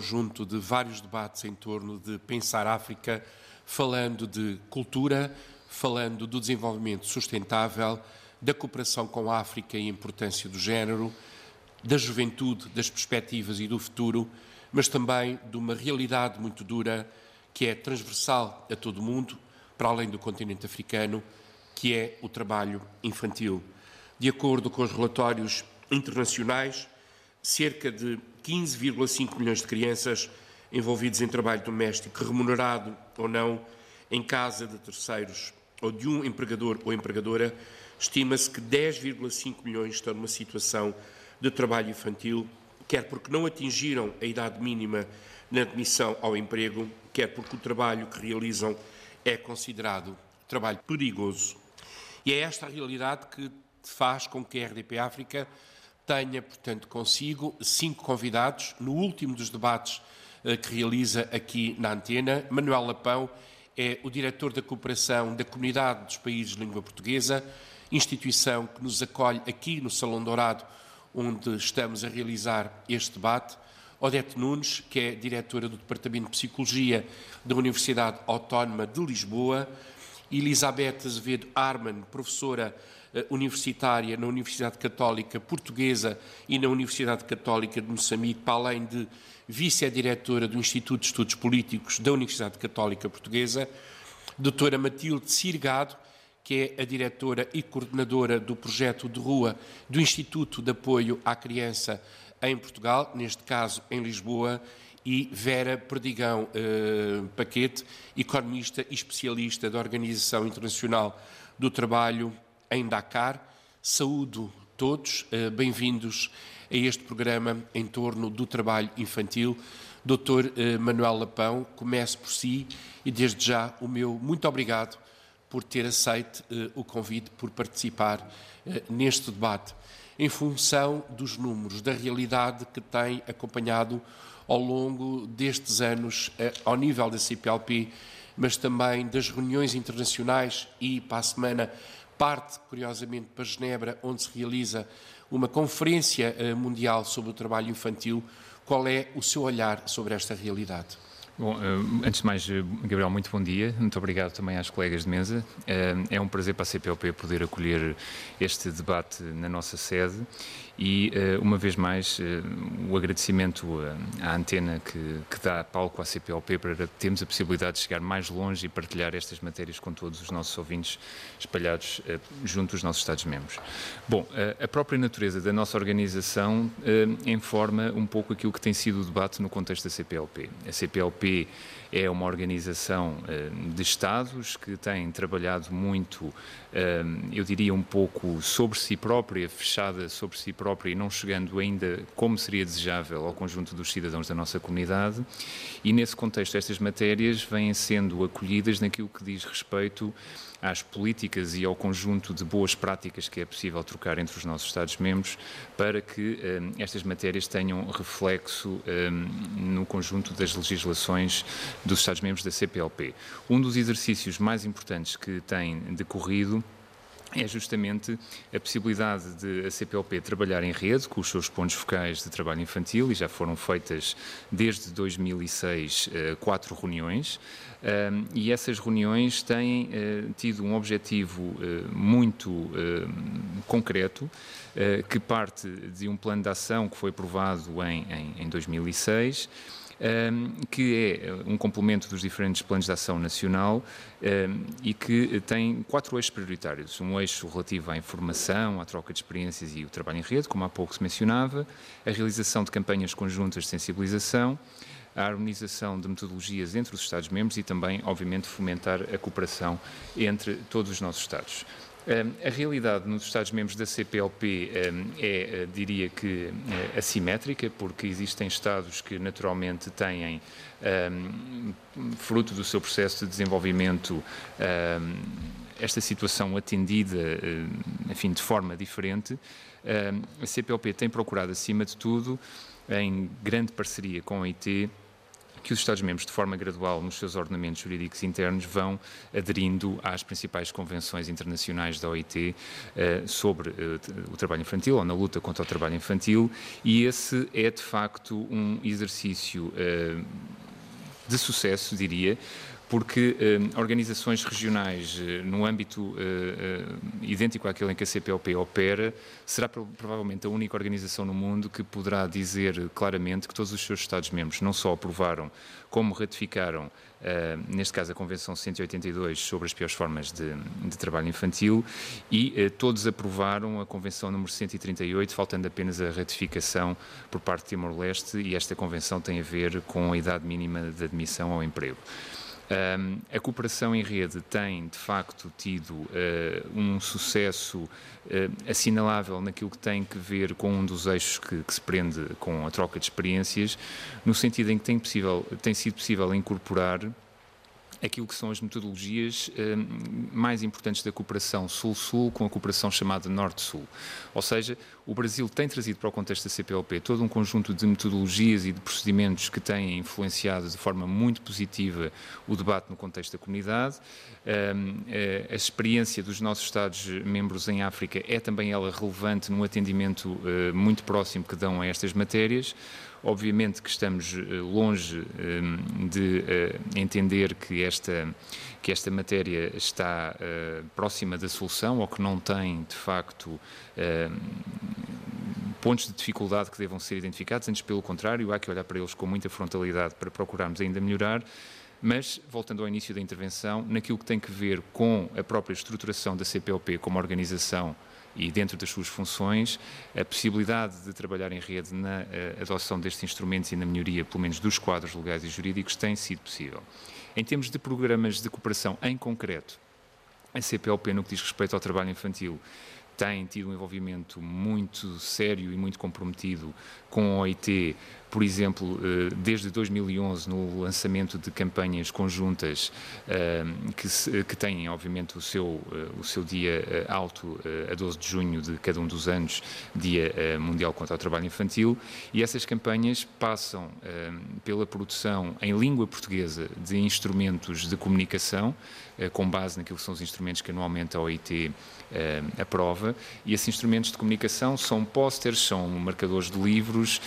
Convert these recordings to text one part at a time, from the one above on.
conjunto de vários debates em torno de pensar África, falando de cultura, falando do desenvolvimento sustentável, da cooperação com a África e a importância do género, da juventude, das perspectivas e do futuro, mas também de uma realidade muito dura que é transversal a todo o mundo, para além do continente africano, que é o trabalho infantil. De acordo com os relatórios internacionais, cerca de 15,5 milhões de crianças envolvidas em trabalho doméstico, remunerado ou não, em casa de terceiros ou de um empregador ou empregadora, estima-se que 10,5 milhões estão numa situação de trabalho infantil, quer porque não atingiram a idade mínima na admissão ao emprego, quer porque o trabalho que realizam é considerado trabalho perigoso. E é esta a realidade que faz com que a RDP África tenha, portanto, consigo cinco convidados no último dos debates eh, que realiza aqui na antena. Manuel Lapão é o diretor da cooperação da Comunidade dos Países de Língua Portuguesa, instituição que nos acolhe aqui no Salão Dourado, onde estamos a realizar este debate. Odete Nunes, que é diretora do Departamento de Psicologia da Universidade Autónoma de Lisboa, Elizabeth Azevedo Arman, professora universitária na Universidade Católica Portuguesa e na Universidade Católica de Moçambique, para além de vice-diretora do Instituto de Estudos Políticos da Universidade Católica Portuguesa, doutora Matilde Sirgado, que é a diretora e coordenadora do projeto de rua do Instituto de Apoio à Criança em Portugal, neste caso em Lisboa, e Vera Perdigão eh, Paquete, economista e especialista da Organização Internacional do Trabalho em Dakar. Saúdo todos, eh, bem-vindos a este programa em torno do trabalho infantil. Doutor eh, Manuel Lapão, comece por si e desde já o meu muito obrigado por ter aceito eh, o convite, por participar neste debate, em função dos números, da realidade que tem acompanhado ao longo destes anos ao nível da CPLP, mas também das reuniões internacionais e, para a semana, parte, curiosamente, para Genebra, onde se realiza uma conferência eh, mundial sobre o trabalho infantil. Qual é o seu olhar sobre esta realidade? Bom, eh, antes de mais, eh, Gabriel, muito bom dia. Muito obrigado também às colegas de mesa. É um prazer para a CPLP poder acolher este debate na nossa sede e, eh, uma vez mais, eh, o agradecimento eh, à antena que, que dá palco à CPLP para termos a possibilidade de chegar mais longe e partilhar estas matérias com todos os nossos ouvintes espalhados junto dos nossos Estados-membros. Bom, a própria natureza da nossa organização informa um pouco aquilo que tem sido o debate no contexto da CPLP. A CPLP é uma organização de Estados que tem trabalhado muito, eu diria, um pouco sobre si própria, fechada sobre si própria própria e não chegando ainda como seria desejável ao conjunto dos cidadãos da nossa comunidade. E nesse contexto, estas matérias vêm sendo acolhidas naquilo que diz respeito às políticas e ao conjunto de boas práticas que é possível trocar entre os nossos Estados-membros para que um, estas matérias tenham reflexo um, no conjunto das legislações dos Estados-membros da CPLP. Um dos exercícios mais importantes que tem decorrido é justamente a possibilidade de a CPLP trabalhar em rede com os seus pontos focais de trabalho infantil e já foram feitas desde 2006 eh, quatro reuniões e essas reuniões têm eh, tido um objetivo eh, muito concreto que parte de um plano de ação que foi aprovado em, em, em 2006 que é um complemento dos diferentes planos de ação nacional e que tem quatro eixos prioritários. Um eixo relativo à informação, à troca de experiências e o trabalho em rede, como há pouco se mencionava, a realização de campanhas conjuntas de sensibilização, a harmonização de metodologias entre os Estados-membros e também, obviamente, fomentar a cooperação entre todos os nossos Estados. A realidade nos Estados-membros da CPLP é, eh, diria que, eh, assimétrica, porque existem Estados que naturalmente têm, fruto do seu processo de desenvolvimento, esta situação atendida, enfim, de forma diferente. A CPLP tem procurado, acima de tudo, em grande parceria com a IT, que os Estados-membros, de forma gradual, nos seus ordenamentos jurídicos internos, vão aderindo às principais convenções internacionais da OIT uh, sobre uh, o trabalho infantil ou na luta contra o trabalho infantil, e esse é, de facto, um exercício uh, de sucesso, diria, porque eh, organizações regionais eh, no âmbito eh, idêntico àquele em que a CPLP opera, será provavelmente a única organização no mundo que poderá dizer claramente que todos os seus Estados-membros não só aprovaram, como ratificaram, neste caso a Convenção 182 sobre as piores formas de, de trabalho infantil, e todos aprovaram a Convenção número 138, faltando apenas a ratificação por parte de Timor-Leste, e esta Convenção tem a ver com a idade mínima de admissão ao emprego. Um, a cooperação em rede tem, de facto, tido uh, um sucesso uh, assinalável naquilo que tem que ver com um dos eixos que, que, se prende com a troca de experiências, no sentido em que tem, possível, tem sido possível incorporar aquilo que são as metodologias eh, mais importantes da cooperação Sul-Sul com a cooperação chamada Norte-Sul. Ou seja, o Brasil tem trazido para o contexto da CPLP todo um conjunto de metodologias e de procedimentos que têm influenciado de forma muito positiva o debate no contexto da comunidade. Eh, a experiência dos nossos Estados-membros em África é também ela relevante no atendimento eh, muito próximo que dão a estas matérias. Obviamente que estamos eh, longe eh, de eh, entender que esta, que esta matéria está próxima da solução ou que não tem, de facto, pontos de dificuldade que devam ser identificados, antes pelo contrário, há que olhar para eles com muita frontalidade para procurarmos ainda melhorar. Mas, voltando ao início da intervenção, naquilo que tem que ver com a própria estruturação da CPLP como organização e dentro das suas funções, a possibilidade de trabalhar em rede na eh, adoção destes instrumentos e na melhoria, pelo menos, dos quadros legais e jurídicos, tem sido possível. Em termos de programas de cooperação em concreto, a CPLP, no que diz respeito ao trabalho infantil, tem tido um envolvimento muito sério e muito comprometido com a OIT, por exemplo, eh, desde 2011, no lançamento de campanhas conjuntas eh, que, que têm, obviamente, o seu, eh, o seu dia alto a 12 de junho de cada um dos anos, Dia Mundial contra o Trabalho Infantil, e essas campanhas passam pela produção em língua portuguesa de instrumentos de comunicação, com base naquilo que são os instrumentos que anualmente a OIT aprova, e esses instrumentos de comunicação são pósteres, são marcadores de livros,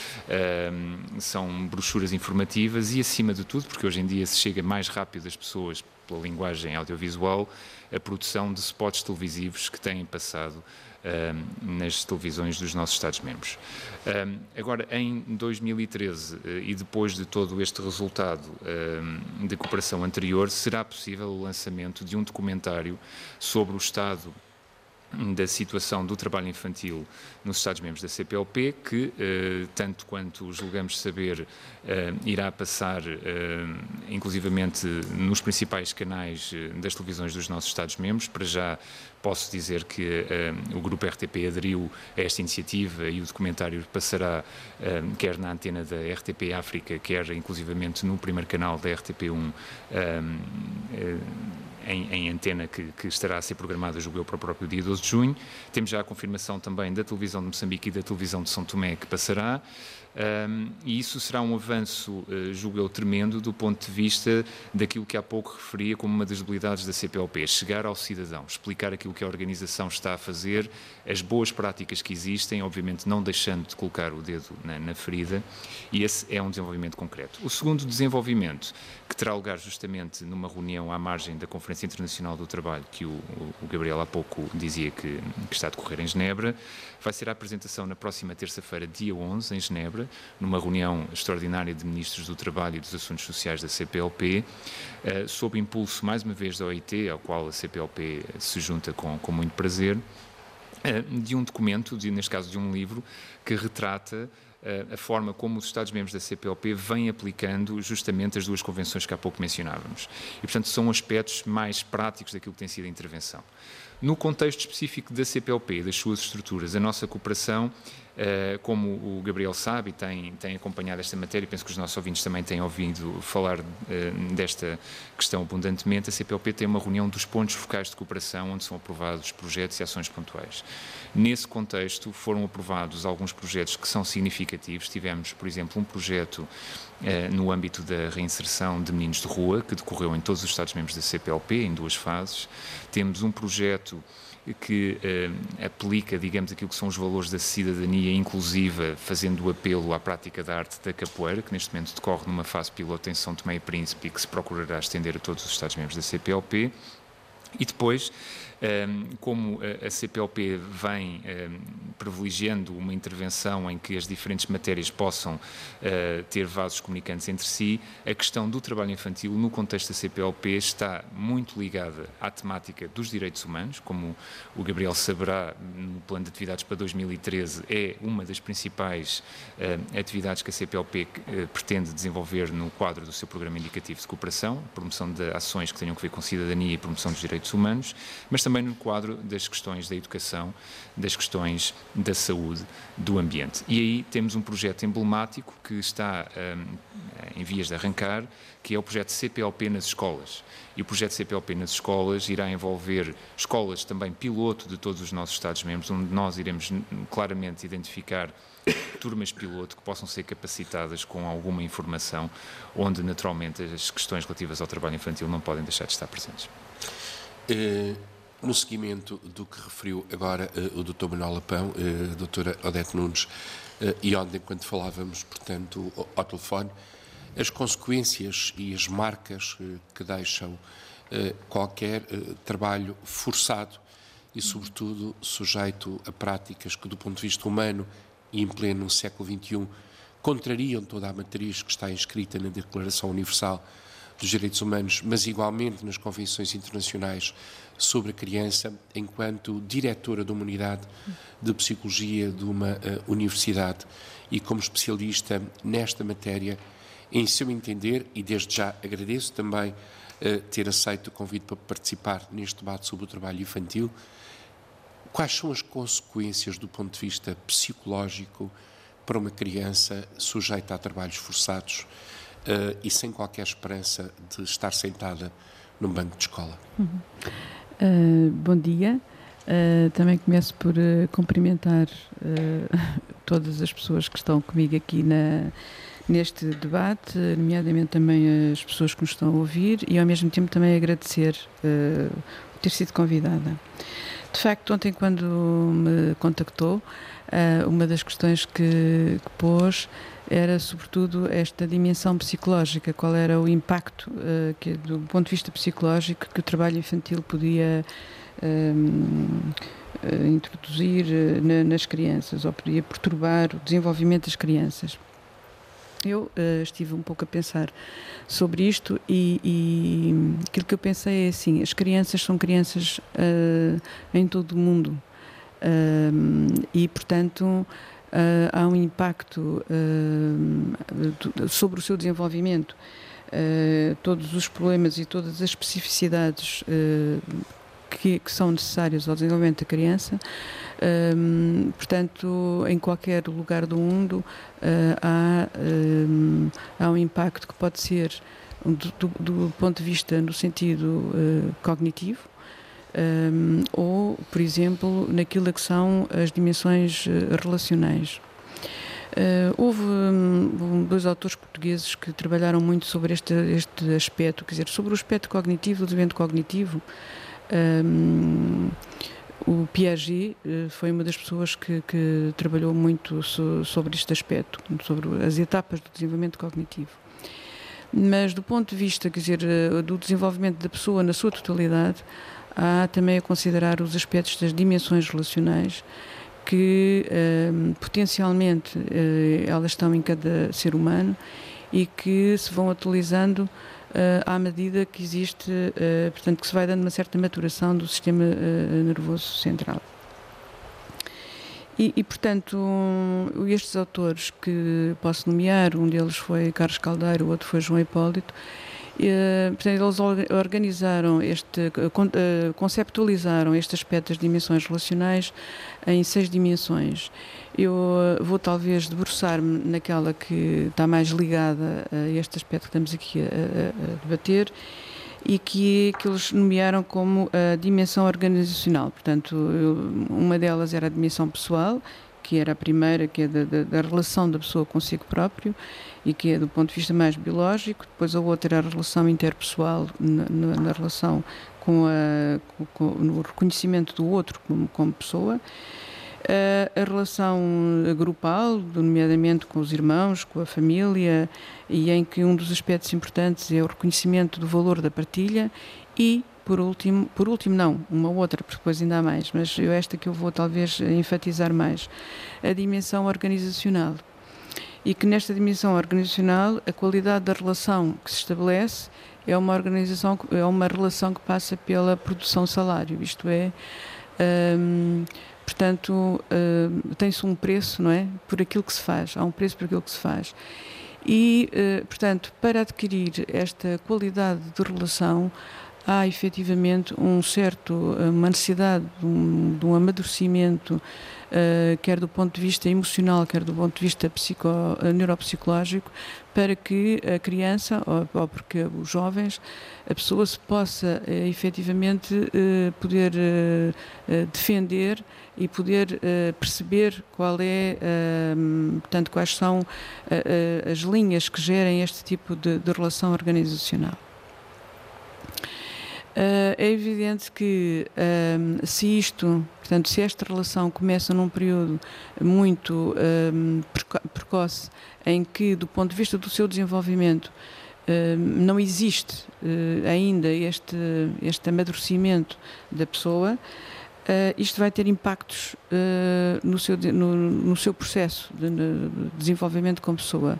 são brochuras informativas e, acima de tudo, porque hoje em dia se chega mais rápido às pessoas pela linguagem audiovisual, a produção de spots televisivos que têm passado nas televisões dos nossos Estados-membros. agora, em 2013 eh, e depois de todo este resultado de cooperação anterior, será possível o lançamento de um documentário sobre o estado da situação do trabalho infantil nos Estados-membros da CPLP, que, eh, tanto quanto julgamos saber, eh, irá passar, inclusivamente, nos principais canais das televisões dos nossos Estados-membros. Para já posso dizer que eh, o Grupo RTP aderiu a esta iniciativa e o documentário passará eh, quer na antena da RTP África, quer, inclusivamente, no primeiro canal da RTP1 em, em antena que, que, estará a ser programada, julgo eu, para o próprio dia 12 de junho. Temos já a confirmação também da televisão de Moçambique e da televisão de São Tomé que passará. Um, e isso será um avanço, uh, julgo eu, tremendo do ponto de vista daquilo que há pouco referia como uma das habilidades da CPLP, chegar ao cidadão, explicar aquilo que a organização está a fazer, as boas práticas que existem, obviamente não deixando de colocar o dedo na, na ferida, e esse é um desenvolvimento concreto. O segundo desenvolvimento, que terá lugar justamente numa reunião à margem da Conferência Internacional do Trabalho, que o, o Gabriel há pouco dizia que, que está a decorrer em Genebra, vai ser a apresentação na próxima terça-feira, dia 11, em Genebra, numa reunião extraordinária de ministros do Trabalho e dos Assuntos Sociais da CPLP, eh, sob impulso, mais uma vez, da OIT, ao qual a CPLP se junta com, com muito prazer, eh, de um documento, de, neste caso de um livro, que retrata a forma como os Estados-membros da CPLP vêm aplicando justamente as duas convenções que há pouco mencionávamos. E, portanto, são aspectos mais práticos daquilo que tem sido a intervenção. No contexto específico da CPLP e das suas estruturas, a nossa cooperação Uh, como o Gabriel sabe e tem, tem acompanhado esta matéria, penso que os nossos ouvintes também têm ouvido falar uh, desta questão abundantemente, a CPLP tem uma reunião dos pontos focais de cooperação onde são aprovados projetos e ações pontuais. Nesse contexto foram aprovados alguns projetos que são significativos. Tivemos, por exemplo, um projeto eh, no âmbito da reinserção de meninos de rua, que decorreu em todos os Estados-membros da CPLP, em duas fases. Temos um projeto que uh, aplica, digamos, aquilo que são os valores da cidadania inclusiva, fazendo o apelo à prática da arte da capoeira, que neste momento decorre numa fase piloto em São Tomé e Príncipe e que se procurará estender a todos os Estados-membros da CPLP. E depois como a CPLP vem privilegiando uma intervenção em que as diferentes matérias possam ah, ter vasos comunicantes entre si, a questão do trabalho infantil no contexto da CPLP está muito ligada à temática dos direitos humanos, como o Gabriel saberá, no plano de atividades para 2013 é uma das principais atividades que a CPLP ah, pretende desenvolver no quadro do seu programa indicativo de cooperação, promoção de ações que tenham a ver com cidadania e promoção dos direitos humanos, mas também também no quadro das questões da educação, das questões da saúde, do ambiente. E aí temos um projeto emblemático que está um, em vias de arrancar, que é o projeto CPLP nas escolas. E o projeto CPLP nas escolas irá envolver escolas também piloto de todos os nossos Estados-membros, onde nós iremos claramente identificar turmas piloto que possam ser capacitadas com alguma informação, onde naturalmente as questões relativas ao trabalho infantil não podem deixar de estar presentes. Uh, no seguimento do que referiu agora uh, o Dr. Manuel Lapão, uh, a doutora Odete Nunes, uh, e ontem, quando falávamos, portanto, ao, ao telefone, as consequências e as marcas que deixam qualquer trabalho forçado e, sobretudo, sujeito a práticas que, do ponto de vista humano e em pleno século XXI, contrariam toda a matriz que está inscrita na Declaração Universal dos Direitos Humanos, mas igualmente nas convenções internacionais sobre a criança, enquanto diretora de uma unidade de psicologia de uma uh, universidade. E como especialista nesta matéria, em seu entender, e desde já agradeço também uh, ter aceito o convite para participar neste debate sobre o trabalho infantil, quais são as consequências do ponto de vista psicológico para uma criança sujeita a trabalhos forçados uh, e sem qualquer esperança de estar sentada num banco de escola? Uhum. Uh, bom dia. Uh, também começo por uh, cumprimentar todas as pessoas que estão comigo aqui na, neste debate, nomeadamente também as pessoas que nos estão a ouvir e ao mesmo tempo também agradecer ter sido convidada. De facto, ontem quando me contactou, uma das questões que, que pôs era sobretudo esta dimensão psicológica, qual era o impacto uh, que, do ponto de vista psicológico que o trabalho infantil podia um, uh, eh, introduzir uh, na, nas crianças ou podia perturbar o desenvolvimento das crianças. Eu estive um pouco a pensar sobre isto e, e, aquilo que eu pensei é assim: as crianças são crianças em todo o mundo e, portanto, uh, há um impacto uh, sobre o seu desenvolvimento. Uh, todos os problemas e todas as especificidades que, que, são necessárias ao desenvolvimento da criança. Um, portanto, em qualquer lugar do mundo uh, há, um, há um impacto que pode ser do, do, do ponto de vista no sentido uh, cognitivo, um, ou, por exemplo, naquilo que são as dimensões eh, relacionais. Uh, houve um, dois autores portugueses que trabalharam muito sobre este, este aspecto, quer dizer, sobre o aspecto cognitivo, do evento cognitivo. Um, o Piaget uh, foi uma das pessoas que, que trabalhou muito so, sobre este aspecto, sobre as etapas do desenvolvimento cognitivo. Mas do ponto de vista, quer dizer, do desenvolvimento da pessoa na sua totalidade, há também a considerar os aspectos das dimensões relacionais que uh, potencialmente uh, elas estão em cada ser humano e que se vão atualizando uh, à medida que existe, eh, portanto, que se vai dando uma certa maturação do sistema nervoso central. E, e, portanto, um, estes autores que posso nomear, um deles foi Carlos Caldeiro, o outro foi João Hipólito, eh, portanto, eles organizaram este, eh, eh, conceptualizaram este aspecto das dimensões relacionais em seis dimensões. Eu vou talvez debruçar-me naquela que está mais ligada a este aspecto que estamos aqui a, a, a debater e que, que eles nomearam como a dimensão organizacional. Portanto, uma delas era a dimensão pessoal, que era a primeira, que é da, da, da, relação da pessoa consigo próprio e que é do ponto de vista mais biológico, depois a outra era a relação interpessoal na, na, na relação com, a, com, no reconhecimento do outro como, como pessoa, a, a relação grupal, nomeadamente com os irmãos, com a família, e em que um dos aspectos importantes é o reconhecimento do valor da partilha e por último, por último não, uma outra, porque depois ainda há mais, mas eu esta que eu vou talvez enfatizar mais, a dimensão organizacional. E que nesta dimensão organizacional a qualidade da relação que se estabelece é uma organização, é uma relação que passa pela produção salário, isto é, hum, portanto, hum, tem-se um preço, não é, por aquilo que se faz, há um preço por aquilo que se faz. E, hum, portanto, para adquirir esta qualidade de relação, há efetivamente um certo, uma necessidade de um, de um amadurecimento, uh, quer do ponto de vista emocional, quer do ponto de vista psico, uh, neuropsicológico, para que a criança, ou, ou porque os jovens, a pessoa se possa uh, efetivamente uh, poder uh, defender e poder perceber qual é, portanto, quais são as linhas que gerem este tipo de, de relação organizacional. Uh, é evidente que um, se isto, portanto, se esta relação começa num período muito um, precoce, em que, do ponto de vista do seu desenvolvimento, uh, não existe uh, ainda este, este amadurecimento da pessoa, isto vai ter impactos no, seu, no, no seu processo de, de, desenvolvimento como pessoa.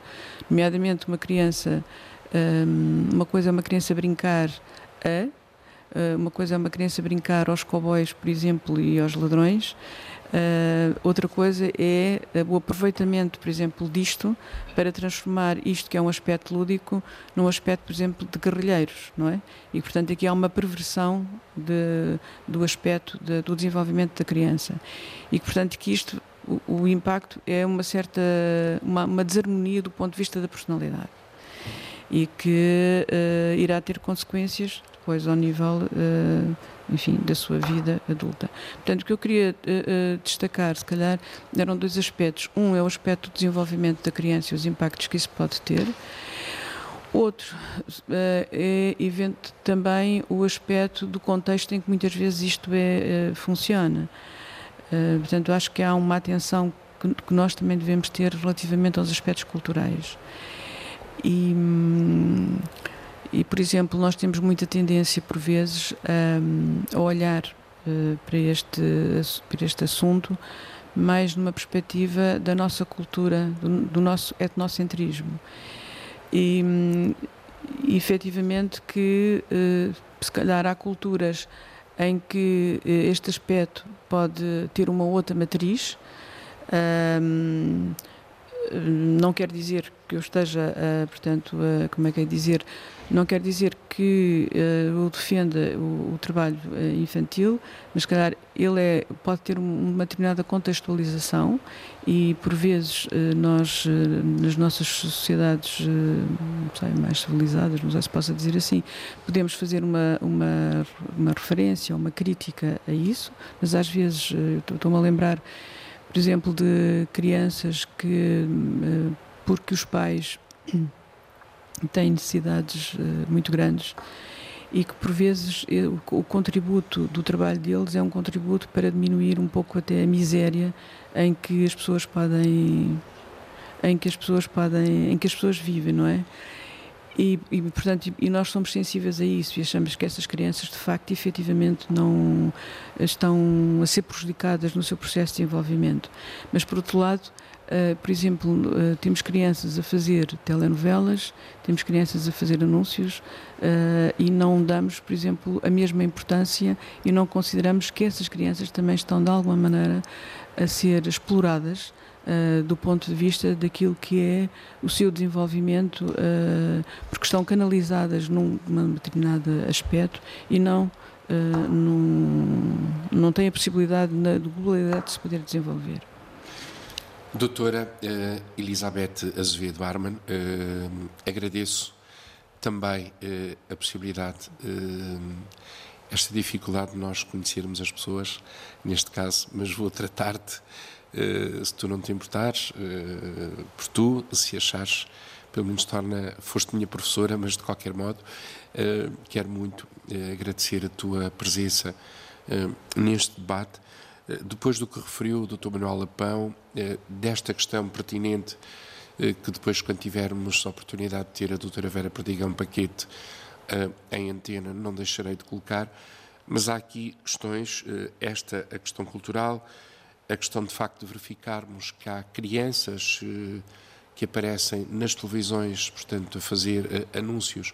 Nomeadamente, uma criança, uma coisa é uma criança brincar a Uh, uma coisa é uma criança brincar aos cowboys, por exemplo, e aos ladrões. Uh, outra coisa é o aproveitamento, por exemplo, disto para transformar isto que é um aspecto lúdico num aspecto, por exemplo, de guerrilheiros, não é? E, portanto, aqui há uma perversão de, do aspecto de, do desenvolvimento da criança. E, portanto, que isto, o, o impacto é uma certa, uma, uma desarmonia do ponto de vista da personalidade e que uh, irá ter consequências depois ao nível, uh, enfim, da sua vida adulta. Portanto, o que eu queria uh, destacar, se calhar, eram dois aspectos. Um é o aspecto do desenvolvimento da criança e os impactos que isso pode ter. Outro é evento, também o aspecto do contexto em que muitas vezes isto é, funciona. portanto, acho que há uma atenção que, que nós também devemos ter relativamente aos aspectos culturais. E, hum, e, por exemplo, nós temos muita tendência, por vezes, a, a olhar uh, para, este, para este assunto mais numa perspectiva da nossa cultura, do, do nosso etnocentrismo. E, e efetivamente que, uh, se calhar, há culturas em que uh, este aspecto pode ter uma outra matriz. Um, não quer dizer que eu esteja, portanto, como é que é dizer, não quer dizer que uh, eu defenda o, o trabalho uh, infantil, mas, calhar, ele é, pode ter uma determinada contextualização e, por vezes, uh, nós, nas nossas sociedades sei, mais civilizadas, não sei se possa dizer assim, podemos fazer uma, uma, uma referência, uma crítica a isso, mas às vezes, estou-me a lembrar por exemplo, de crianças que, eh, porque os pais têm necessidades eh, muito grandes e que por vezes eh, o contributo do trabalho deles é um contributo para diminuir um pouco até a miséria em que as pessoas podem em que as pessoas podem em que as pessoas vivem não é e, e, portanto, e nós somos sensíveis a isso e achamos que essas crianças, de facto, efetivamente não estão a ser prejudicadas no seu processo de desenvolvimento. Mas, por outro lado, uh, por exemplo, uh, temos crianças a fazer telenovelas, temos crianças a fazer anúncios uh, e não damos, por exemplo, a mesma importância e não consideramos que essas crianças também estão, de alguma maneira, a ser exploradas do ponto de vista daquilo que é o seu desenvolvimento, porque estão canalizadas num, num determinado aspecto e não, não têm a possibilidade na, de globalidade de se poder desenvolver. Doutora Elizabeth Azevedo Arman, agradeço também a possibilidade esta dificuldade de nós conhecermos as pessoas, neste caso, mas vou tratar-te uh, se tu não te importares, uh, por tu, se achares, pelo menos torna, foste minha professora, mas de qualquer modo, uh, quero muito agradecer a tua presença neste debate. Depois do que referiu o Dr. Manuel Lapão, desta questão pertinente, que depois, quando tivermos a oportunidade de ter a doutora Vera Perdigão Paquete em antena, não deixarei de colocar, mas há aqui questões, esta, a questão cultural, a questão de facto de verificarmos que há crianças eh, que aparecem nas televisões, portanto, a fazer eh, anúncios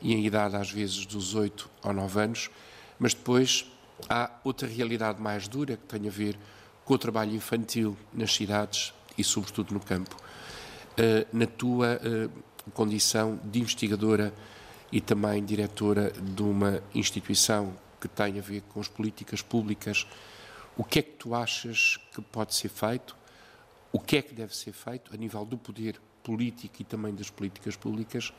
e em idade às vezes dos 8 ou 9 anos, mas depois há outra realidade mais dura que tem a ver com o trabalho infantil nas cidades e, sobretudo, no campo. Eh, na tua condição de investigadora e também diretora de uma instituição que tem a ver com as políticas públicas o que é que tu achas que pode ser feito? O que é que deve ser feito a nível do poder político e também das políticas públicas?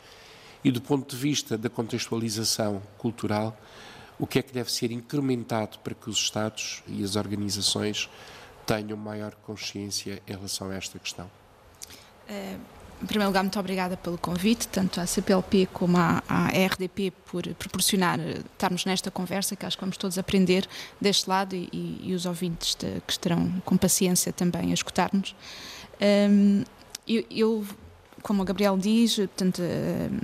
E do ponto de vista da contextualização cultural, o que é que deve ser incrementado para que os Estados e as organizações tenham maior consciência em relação a esta questão? É, em primeiro lugar, muito obrigada pelo convite, tanto à CPLP como à, à RDP por proporcionar eh, estarmos nesta conversa, que acho que vamos todos aprender deste lado e, e, os ouvintes de, que estarão com paciência também a escutar-nos. Um, eu, eu, como o Gabriel diz, portanto, um,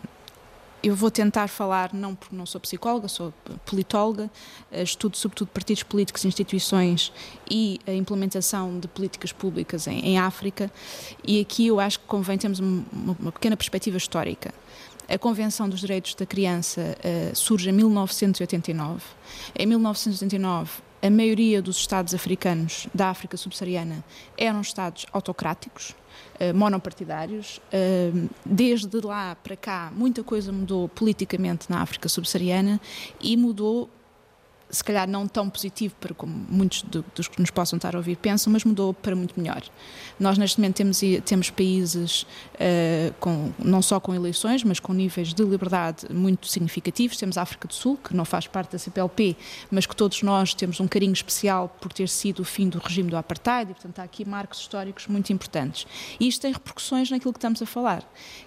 eu vou tentar falar, não porque não sou psicóloga, sou politóloga, eh, estudo sobretudo partidos políticos, instituições e a implementação de políticas públicas em, em África, e aqui eu acho que convém termos uma, uma pequena perspectiva histórica. A Convenção dos Direitos da Criança uh, surge em 1989. Em 1989, a maioria dos Estados africanos da África subsaariana eram Estados autocráticos, monopartidários. Eh, desde lá para cá, muita coisa mudou politicamente na África subsaariana e mudou se calhar não tão positivo para como muitos dos que nos possam estar a ouvir pensam, mas mudou para muito melhor. Nós neste momento temos, temos países uh, com, não só com eleições, mas com níveis de liberdade muito significativos. Temos a África do Sul, que não faz parte da CPLP, mas que todos nós temos um carinho especial por ter sido o fim do regime do apartheid, e portanto há aqui marcos históricos muito importantes. E isto tem repercussões naquilo que estamos a falar,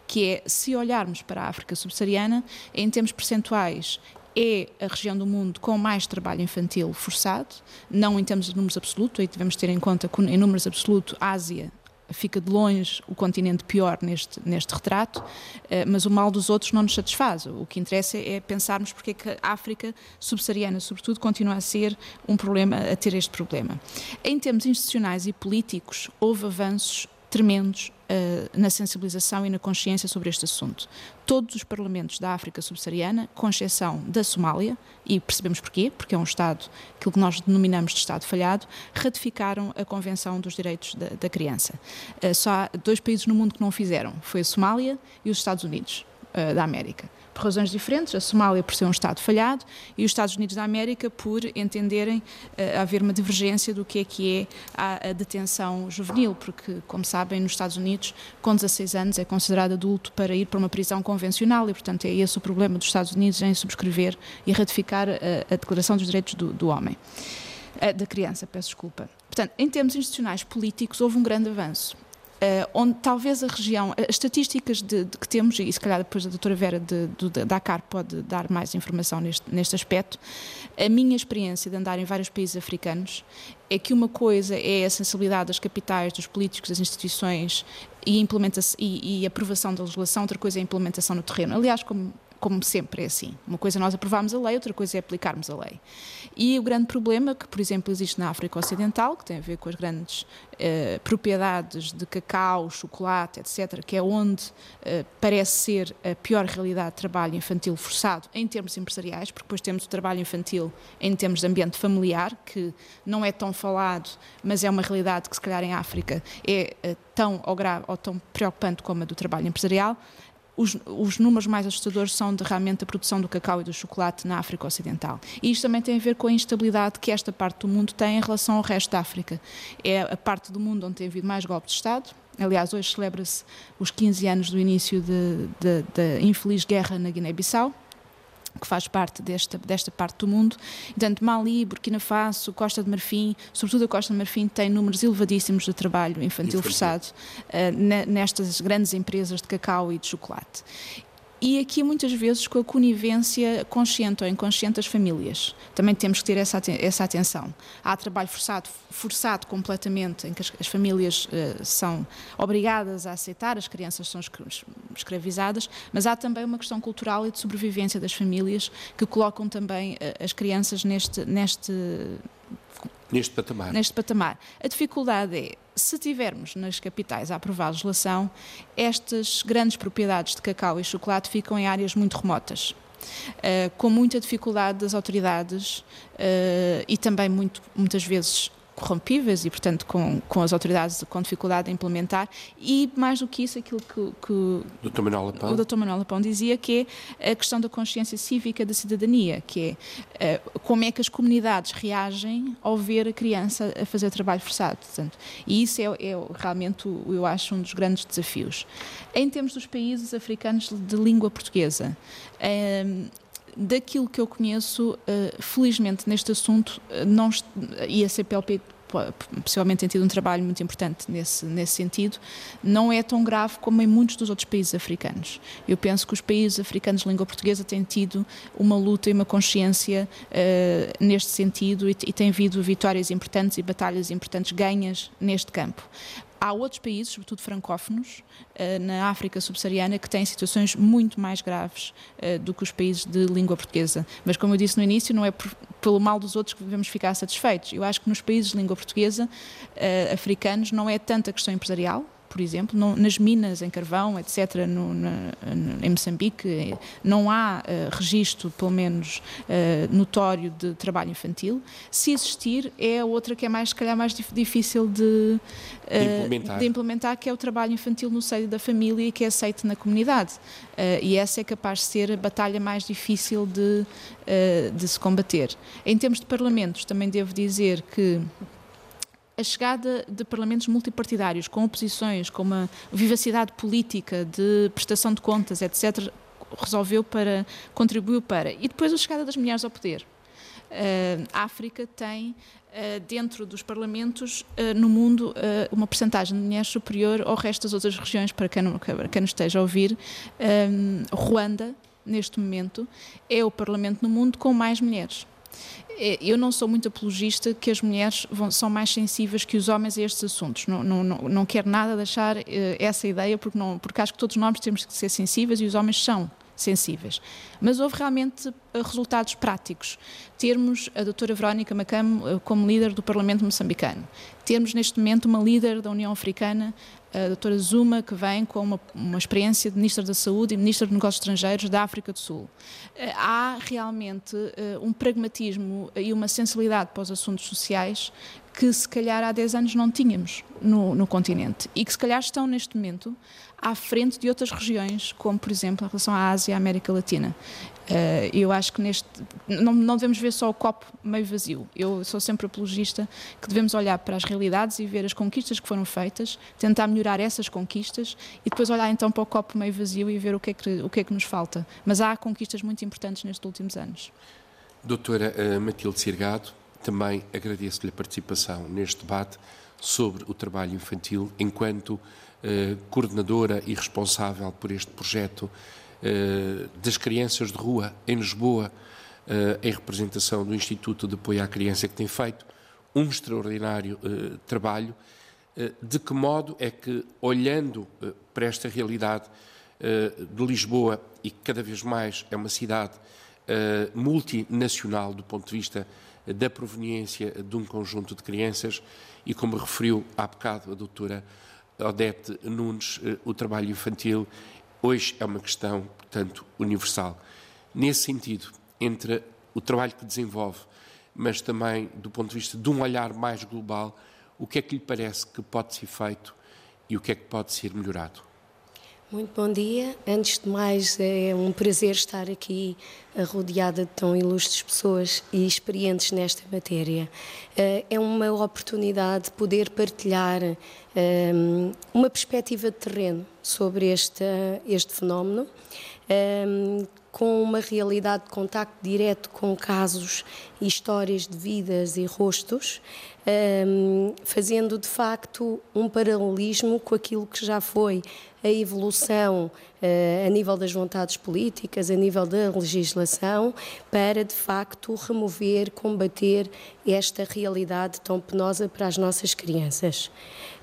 que é, se olharmos para a África subsaariana, em termos percentuais é a região do mundo com mais trabalho infantil forçado, não em termos de números absolutos, aí devemos ter em conta que em números absolutos a Ásia fica de longe o continente pior neste, neste retrato, eh, mas o mal dos outros não nos satisfaz. O que interessa é pensarmos porque é que a África subsaariana, sobretudo, continua a ser um problema, a ter este problema. Em termos institucionais e políticos, houve avanços tremendos uh, na sensibilização e na consciência sobre este assunto. Todos os parlamentos da África subsaariana, com exceção da Somália, e percebemos porquê, porque é um Estado, aquilo que nós denominamos de Estado falhado, ratificaram a Convenção dos Direitos da, da Criança. Uh, só há dois países no mundo que não o fizeram, foi a Somália e os Estados Unidos uh, da América por razões diferentes, a Somália por ser um Estado falhado e os Estados Unidos da América por entenderem uh, haver uma divergência do que é que é a, a, detenção juvenil, porque, como sabem, nos Estados Unidos, com 16 anos é considerado adulto para ir para uma prisão convencional e, portanto, é esse o problema dos Estados Unidos em subscrever e ratificar a, a Declaração dos Direitos do, do Homem, uh, da criança, peço desculpa. Portanto, em termos institucionais políticos, houve um grande avanço. Uh, onde talvez a região, as estatísticas de, de que temos, e se calhar depois a doutora Vera de, de, de Dakar pode dar mais informação neste, neste aspecto, a minha experiência de andar em vários países africanos é que uma coisa é a sensibilidade das capitais, dos políticos, das instituições e, implementação, e, e aprovação da legislação, outra coisa é a implementação no terreno. Aliás, como como sempre é assim. Uma coisa é nós aprovarmos a lei, outra coisa é aplicarmos a lei. E o grande problema que, por exemplo, existe na África Ocidental, que tem a ver com as grandes eh, propriedades de cacau, chocolate, etc., que é onde eh, parece ser a pior realidade de trabalho infantil forçado em termos empresariais, porque depois temos o trabalho infantil em termos de ambiente familiar, que não é tão falado, mas é uma realidade que, se calhar, em África é eh, tão ou grave ou tão preocupante como a do trabalho empresarial os, os, números mais assustadores são de realmente a produção do cacau e do chocolate na África Ocidental. E isto também tem a ver com a instabilidade que esta parte do mundo tem em relação ao resto da África. É a parte do mundo onde tem havido mais golpes de Estado. Aliás, hoje celebra-se os 15 anos do início da infeliz guerra na Guiné-Bissau. Que faz parte desta, desta parte do mundo. Portanto, Mali, Burkina Faso, Costa de Marfim, sobretudo a Costa de Marfim, tem números elevadíssimos de trabalho infantil, infantil. forçado uh, nestas grandes empresas de cacau e de chocolate e aqui muitas vezes com a conivência consciente ou inconsciente das famílias. Também temos que ter essa, essa atenção. Há trabalho forçado, forçado completamente, em que as, as famílias uh, são obrigadas a aceitar, as crianças são escravizadas, mas há também uma questão cultural e de sobrevivência das famílias que colocam também uh, as crianças neste, neste Neste patamar. Neste patamar. A dificuldade é, se tivermos nas capitais a aprovar a legislação, estas grandes propriedades de cacau e chocolate ficam em áreas muito remotas. Uh, com muita dificuldade das autoridades uh, e também muito, muitas vezes corrompíveis e, portanto, com, com as autoridades com dificuldade em implementar. E, mais do que isso, aquilo que, que o Dr. O Dr. Manuel Lapão dizia, que é a questão da consciência cívica da cidadania, que é uh, como é que as comunidades reagem ao ver a criança a fazer trabalho forçado. Portanto, e isso é, é realmente, eu acho, um dos grandes desafios. Em termos dos países africanos de língua portuguesa, uh, daquilo que eu conheço, uh, felizmente neste assunto, não, e a CPLP possivelmente tem tido um trabalho muito importante nesse, nesse sentido, não é tão grave como em muitos dos outros países africanos. Eu penso que os países africanos de língua portuguesa têm tido uma luta e uma consciência uh, neste sentido e, e têm havido vitórias importantes e batalhas importantes ganhas neste campo. Há outros países, sobretudo francófonos, eh, na África subsaariana, que têm situações muito mais graves eh, do que os países de língua portuguesa. Mas, como eu disse no início, não é pelo mal dos outros que devemos ficar satisfeitos. Eu acho que nos países de língua portuguesa, eh, africanos, não é tanta questão empresarial, por exemplo, não, nas minas em carvão, etc., no, na, em Moçambique, não há uh, registro, pelo menos uh, notório, de trabalho infantil. Se existir, é outra que é mais, se calhar, mais difícil de, uh, de, implementar. de, implementar. que é o trabalho infantil no seio da família e que é aceito na comunidade. e essa é capaz de ser a batalha mais difícil de, de se combater. Em termos de parlamentos, também devo dizer que a chegada de parlamentos multipartidários, com oposições, com uma vivacidade política de prestação de contas, etc., resolveu para, contribuiu para. E depois a chegada das mulheres ao poder. Uh, a África tem, uh, dentro dos parlamentos uh, no mundo, uma percentagem de mulheres superior ao resto das outras regiões, para quem, para quem nos esteja a ouvir. Ruanda, neste momento, é o parlamento no mundo com mais mulheres. É, eu não sou muito apologista que as mulheres vão, são mais sensíveis que os homens a estes assuntos. Não, não, não, quero nada deixar uh, essa ideia, porque, não, porque acho que todos nós temos que ser sensíveis e os homens são sensíveis. Mas houve realmente eh, resultados práticos. Termos a doutora Verónica Macam eh, como líder do Parlamento moçambicano. Termos neste momento uma líder da União Africana a doutora Zuma, que vem com uma, uma experiência de Ministra da Saúde e Ministra dos Negócios Estrangeiros da África do Sul. Eh, há realmente um pragmatismo e uma sensibilidade para os assuntos sociais que se calhar há 10 anos não tínhamos no, no continente e que se calhar estão neste momento à frente de outras regiões, como por exemplo em relação à Ásia e à América Latina. Uh, eu acho que neste não, não, devemos ver só o copo meio vazio. Eu sou sempre apologista que devemos olhar para as realidades e ver as conquistas que foram feitas, tentar melhorar essas conquistas e depois olhar então para o copo meio vazio e ver o que é que, o que, é que nos falta. Mas há conquistas muito importantes nestes últimos anos. Doutora uh, Matilde Sirgado, também agradeço-lhe a participação neste debate sobre o trabalho infantil enquanto uh, coordenadora e responsável por este projeto eh, das crianças de rua em Lisboa, eh, em representação do Instituto de Apoio à Criança, que tem feito um extraordinário eh, trabalho. De que modo é que, olhando para esta realidade de Lisboa, e que cada vez mais é uma cidade multinacional do ponto de vista da proveniência de um conjunto de crianças, e como referiu há bocado a doutora Odete Nunes, o trabalho infantil hoje é uma questão, portanto, universal. Nesse sentido, entre o trabalho que desenvolve, mas também do ponto de vista de um olhar mais global, o que é que lhe parece que pode ser feito e o que é que pode ser melhorado? Muito bom dia. Antes de mais, é um prazer estar aqui rodeada de tão ilustres pessoas e experientes nesta matéria. Eh, é uma oportunidade de poder partilhar eh, uma perspectiva de terreno sobre este, este fenómeno, eh, com uma realidade de contacto direto com casos histórias de vidas e rostos, um, fazendo de facto um paralelismo com aquilo que já foi a evolução uh, a nível das vontades políticas, a nível da legislação, para de facto remover, combater esta realidade tão penosa para as nossas crianças.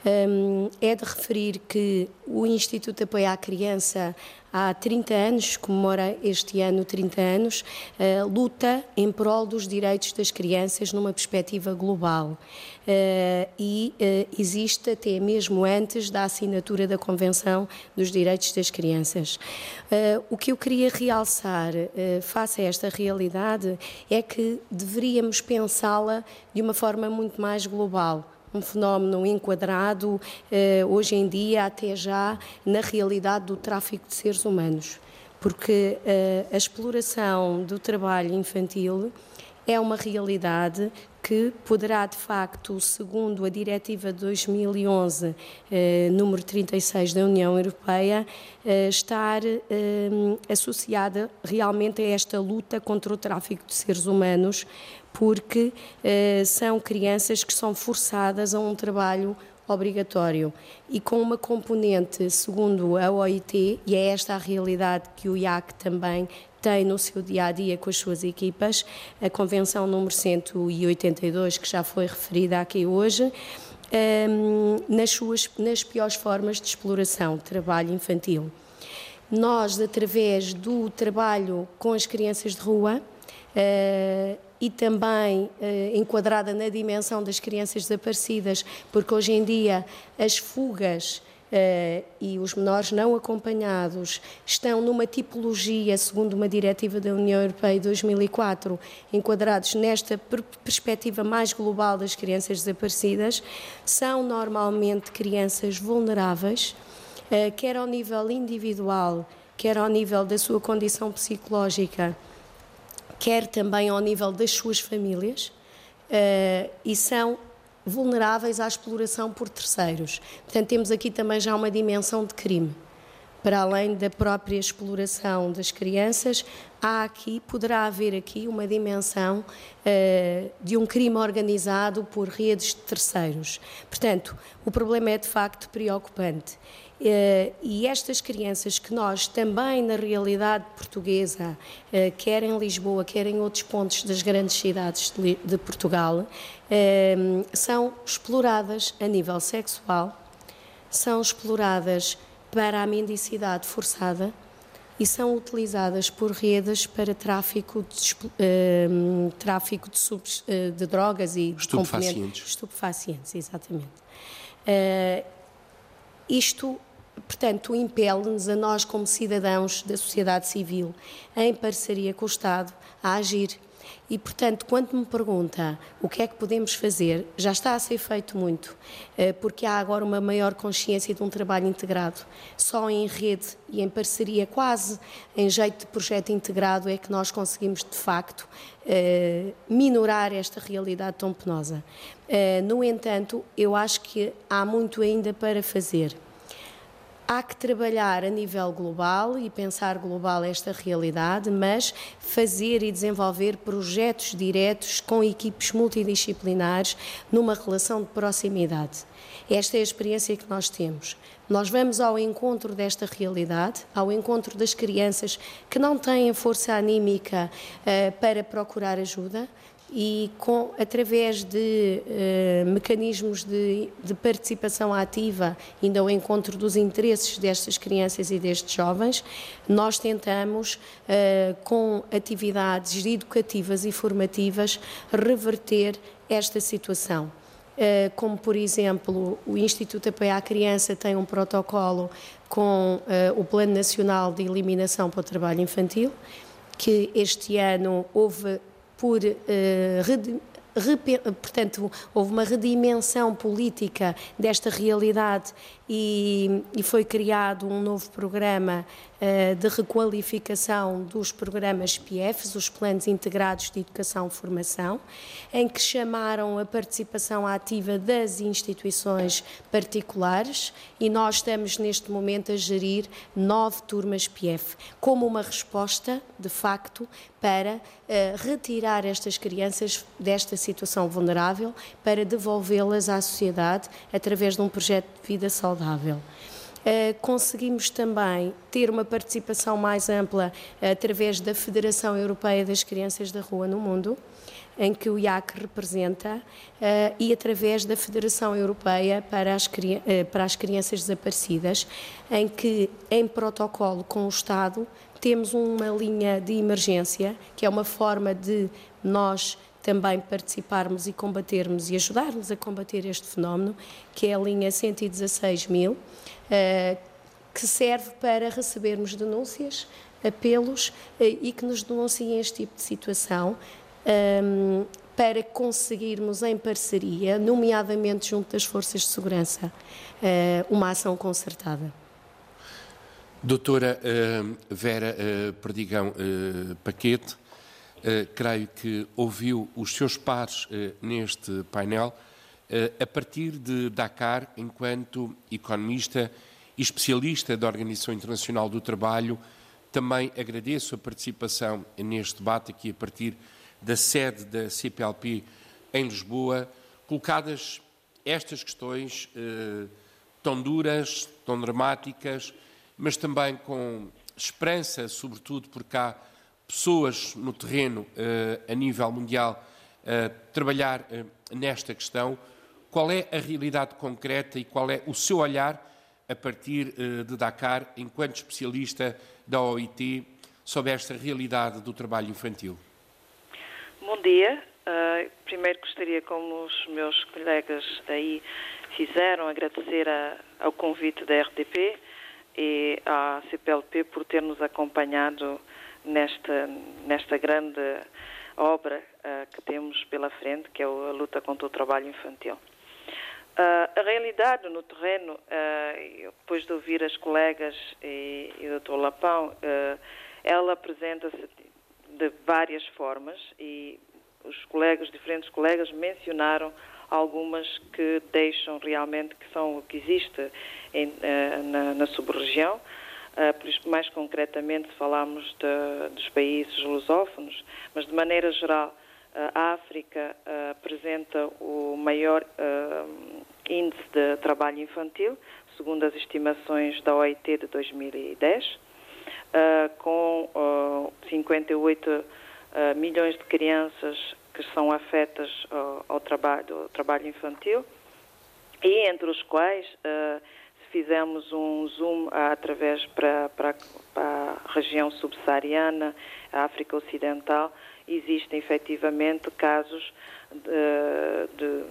Um, é de referir que o Instituto Apoio à Criança há 30 anos, comemora este ano 30 anos, luta em prol dos direitos das crianças numa perspectiva global. Uh, e uh, existe até mesmo antes da assinatura da Convenção dos Direitos das Crianças. o que eu queria realçar face a esta realidade é que deveríamos pensá-la de uma forma muito mais global um fenómeno enquadrado eh, hoje em dia até já na realidade do tráfico de seres humanos, porque eh, a exploração do trabalho infantil é uma realidade que poderá, de facto, segundo a Diretiva 2011, eh, número 36 da União Europeia, eh, estar eh, associada realmente a esta luta contra o tráfico de seres humanos, porque eh, são crianças que são forçadas a um trabalho obrigatório e com uma componente, segundo a OIT, e é esta a realidade que o IAC também tem no seu dia a dia com as suas equipas, a Convenção número 182, que já foi referida aqui hoje. Ehm, nas, suas, nas piores formas de exploração, trabalho infantil. Nós, através do trabalho com as crianças de rua, uh, e também eh, enquadrada na dimensão das crianças desaparecidas, porque hoje em dia as fugas Uh, e os menores não acompanhados estão numa tipologia, segundo uma diretiva da União Europeia de 2004, enquadrados nesta per perspectiva mais global das crianças desaparecidas, são normalmente crianças vulneráveis, uh, quer ao nível individual, quer ao nível da sua condição psicológica quer também ao nível das suas famílias, uh, e são vulneráveis à exploração por terceiros. Portanto, temos aqui também já uma dimensão de crime. Para além da própria exploração das crianças, há aqui, poderá haver aqui uma dimensão uh, de um crime organizado por redes de terceiros. Portanto, o problema é de facto preocupante. Uh, e estas crianças que nós também na realidade portuguesa, uh, quer em Lisboa, quer em outros pontos das grandes cidades de, Portugal, uh, são exploradas a nível sexual, são exploradas para a mendicidade forçada e são utilizadas por redes para tráfico de, tráfico de, subs, de drogas e estupefacientes. Estupefacientes, exatamente. Isto portanto, impele-nos a nós, como cidadãos da sociedade civil, em parceria com o Estado, a agir. E, portanto, quando me pergunta o que é que podemos fazer, já está a ser feito muito, eh, porque há agora uma maior consciência de um trabalho integrado. Só em rede e em parceria, quase em jeito de projeto integrado, é que nós conseguimos, de facto, eh, minorar esta realidade tão penosa. Eh, no entanto, eu acho que há muito ainda para fazer. Há que trabalhar a nível global e pensar global esta realidade, mas fazer e desenvolver projetos diretos com equipes multidisciplinares numa relação de proximidade. Esta é a experiência que nós temos. Nós vamos ao encontro desta realidade, ao encontro das crianças que não têm força anímica uh, para procurar ajuda, e com, através de uh, mecanismos de, de, participação ativa, indo ao encontro dos interesses destas crianças e destes jovens, nós tentamos, uh, com atividades educativas e formativas, reverter esta situação. Uh, como, por exemplo, o Instituto Apoio à Criança tem um protocolo com o Plano Nacional de Eliminação para o Trabalho Infantil, que este ano houve por uh, portanto, houve uma redimensão política desta realidade e, e foi criado um novo programa de requalificação dos programas PIEFs, os Planos Integrados de Educação e Formação, em que chamaram a participação ativa das instituições particulares e nós estamos neste momento a gerir nove turmas PIEF, como uma resposta, de facto, para uh, retirar estas crianças desta situação vulnerável, para devolvê-las à sociedade através de um projeto de vida saudável. Uh, conseguimos também ter uma participação mais ampla uh, através da Federação Europeia das Crianças da Rua no Mundo, em que o IAC representa, uh, e através da Federação Europeia para as, para as Crianças Desaparecidas, em que, em protocolo com o Estado, temos uma linha de emergência, que é uma forma de nós também participarmos e combatermos e ajudarmos a combater este fenómeno, que é a linha 116 mil, eh, que serve para recebermos denúncias, apelos eh, e que nos denunciem este tipo de situação ehm, para conseguirmos em parceria, nomeadamente junto das forças de segurança, eh, uma ação concertada. Doutora uh, Vera Perdigão Paquete, creio que ouviu os seus pares neste painel a partir de Dakar, enquanto economista e especialista da Organização Internacional do Trabalho. Também agradeço a participação neste debate aqui a partir da sede da CPLP em Lisboa, colocadas estas questões tão duras, tão dramáticas mas também com esperança, sobretudo porque há pessoas no terreno uh, a nível mundial a trabalhar nesta questão. Qual é a realidade concreta e qual é o seu olhar a partir uh, de Dakar, enquanto especialista da OIT, sobre esta realidade do trabalho infantil? Bom dia. primeiro gostaria, como os meus colegas aí fizeram, agradecer a, ao convite da RDP e à CPLP por ter nos acompanhado nesta, nesta grande obra uh, que temos pela frente, que é a luta contra o trabalho infantil. Uh, a realidade no terreno, uh, depois de ouvir as colegas e, e o Dr. Lapão, ela apresenta-se de várias formas e os colegas, diferentes colegas, mencionaram algumas que deixam realmente que são o que existe em, na, na sub-região. Uh, mais concretamente, falamos de, dos países lusófonos, mas de maneira geral, uh, a África uh, apresenta o maior índice de trabalho infantil, segundo as estimações da OIT de 2010, com 58 milhões de crianças que são afetas ao, trabalho, ao trabalho infantil, e entre os quais fizemos um zoom através para, para, para a região subsaariana, a África Ocidental, existem efetivamente casos de, de,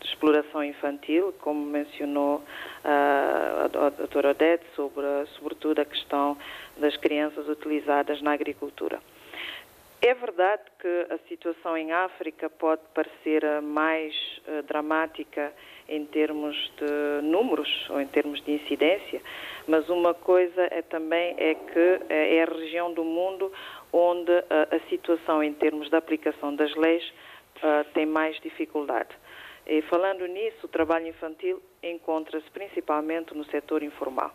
de exploração infantil, como mencionou a, a, a doutora Odete, sobre, sobretudo a questão das crianças utilizadas na agricultura. É verdade que a situação em África pode parecer mais uh, dramática em termos de números ou em termos de incidência, mas uma coisa é também é que eh, é a região do mundo onde a, eh, a situação em termos da aplicação das leis uh, tem mais dificuldade. E falando nisso, o trabalho infantil encontra-se principalmente no setor informal.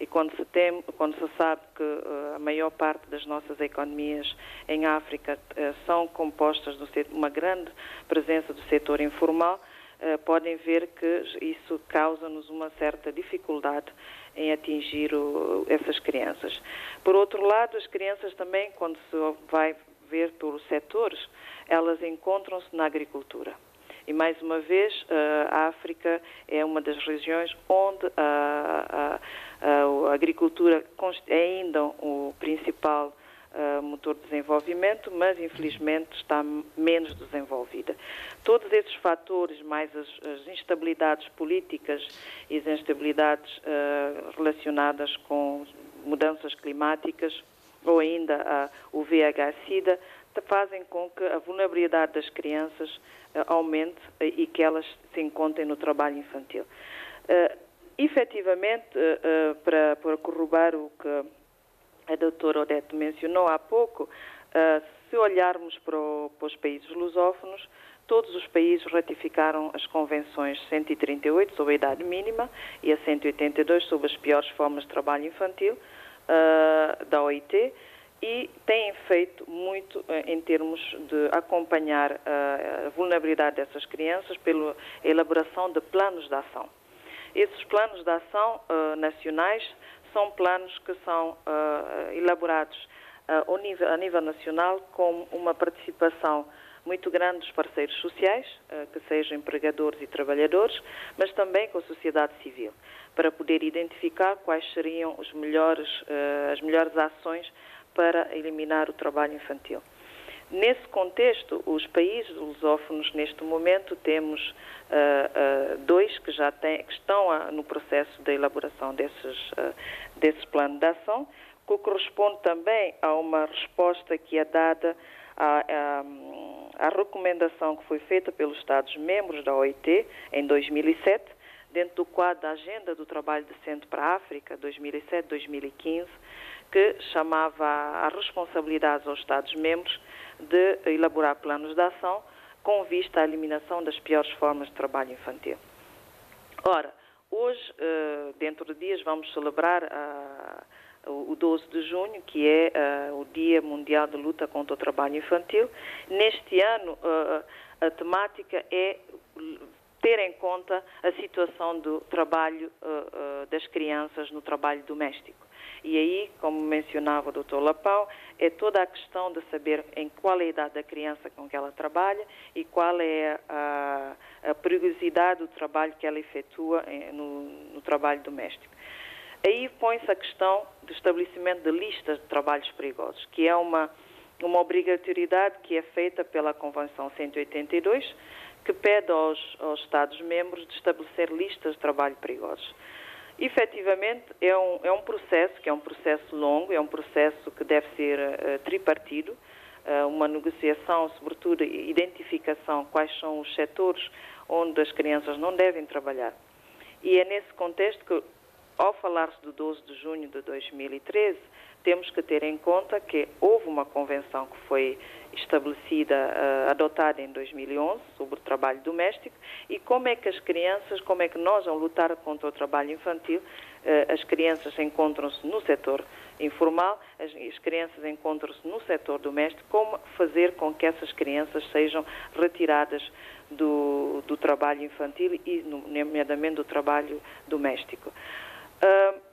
E quando se, tem, quando se sabe que uh, a maior parte das nossas economias em África uh, são compostas de uma grande presença do setor informal, podem ver que isso causa-nos uma certa dificuldade em atingir o, essas crianças. Por outro lado, as crianças também, quando se vai ver pelos setores, elas encontram-se na agricultura. E mais uma vez, a África é uma das regiões onde a, a a agricultura é ainda o principal uh, motor de desenvolvimento, mas infelizmente está menos desenvolvida. Todos esses fatores, mais as, as instabilidades políticas e as instabilidades uh, relacionadas com mudanças climáticas, ou ainda o VIH-Sida, fazem com que a vulnerabilidade das crianças uh, aumente uh, e que elas se encontrem no trabalho infantil. Uh, efetivamente, uh, para, para corroborar o que a doutora Odete mencionou há pouco, se olharmos para, o, para os países lusófonos, todos os países ratificaram as convenções 138 sobre a idade mínima e a 182 sobre as piores formas de trabalho infantil uh, da OIT e têm feito muito uh, em termos de acompanhar uh, a vulnerabilidade dessas crianças pela elaboração de planos de ação. Esses planos de ação nacionais são planos que são elaborados nível, a nível nacional com uma participação muito grande dos parceiros sociais, eh, que sejam empregadores e trabalhadores, mas também com a sociedade civil, para poder identificar quais seriam melhores, as melhores ações para eliminar o trabalho infantil. Nesse contexto, os países lusófonos, neste momento, temos uh, uh, dois que já têm, que estão a, no processo de elaboração desses, uh, desses planos de ação, que corresponde também a uma resposta que é dada à, à, à recomendação que foi feita pelos Estados-membros da OIT em 2007, dentro do quadro da Agenda do Trabalho Decente para a África 2007-2015, que chamava a responsabilidade aos Estados-membros de elaborar planos de ação com vista à eliminação das piores formas de trabalho infantil. Ora, hoje, eh, dentro de dias, vamos celebrar a o 12 de junho, que é uh, o Dia Mundial de Luta contra o Trabalho Infantil. Neste ano, a temática é ter em conta a situação do trabalho uh, das crianças no trabalho doméstico. E aí, como mencionava o Dr. Lapão, é toda a questão de saber em qual é a idade da criança com que ela trabalha e qual é a, a do trabalho que ela efetua no, no trabalho doméstico. Aí põe-se a questão do estabelecimento de listas de trabalhos perigosos, que é uma, uma obrigatoriedade que é feita pela Convenção 182, que pede aos, aos Estados-membros de estabelecer listas de trabalho perigosos. Efetivamente, é um, é um processo que é um processo longo, é um processo que deve ser uh, tripartido, uh, uma negociação, sobretudo identificação quais são os setores onde as crianças não devem trabalhar. E é nesse contexto que ao falar-se do 12 de junho de 2013, temos que ter em conta que houve uma convenção que foi estabelecida, uh, adotada em 2011, sobre o trabalho doméstico e como é que as crianças, como é que nós, ao lutar contra o trabalho infantil, uh, as crianças encontram-se no setor informal, as, as crianças encontram-se no setor doméstico, como fazer com que essas crianças sejam retiradas do, do trabalho infantil e, nomeadamente, do trabalho doméstico. Uh,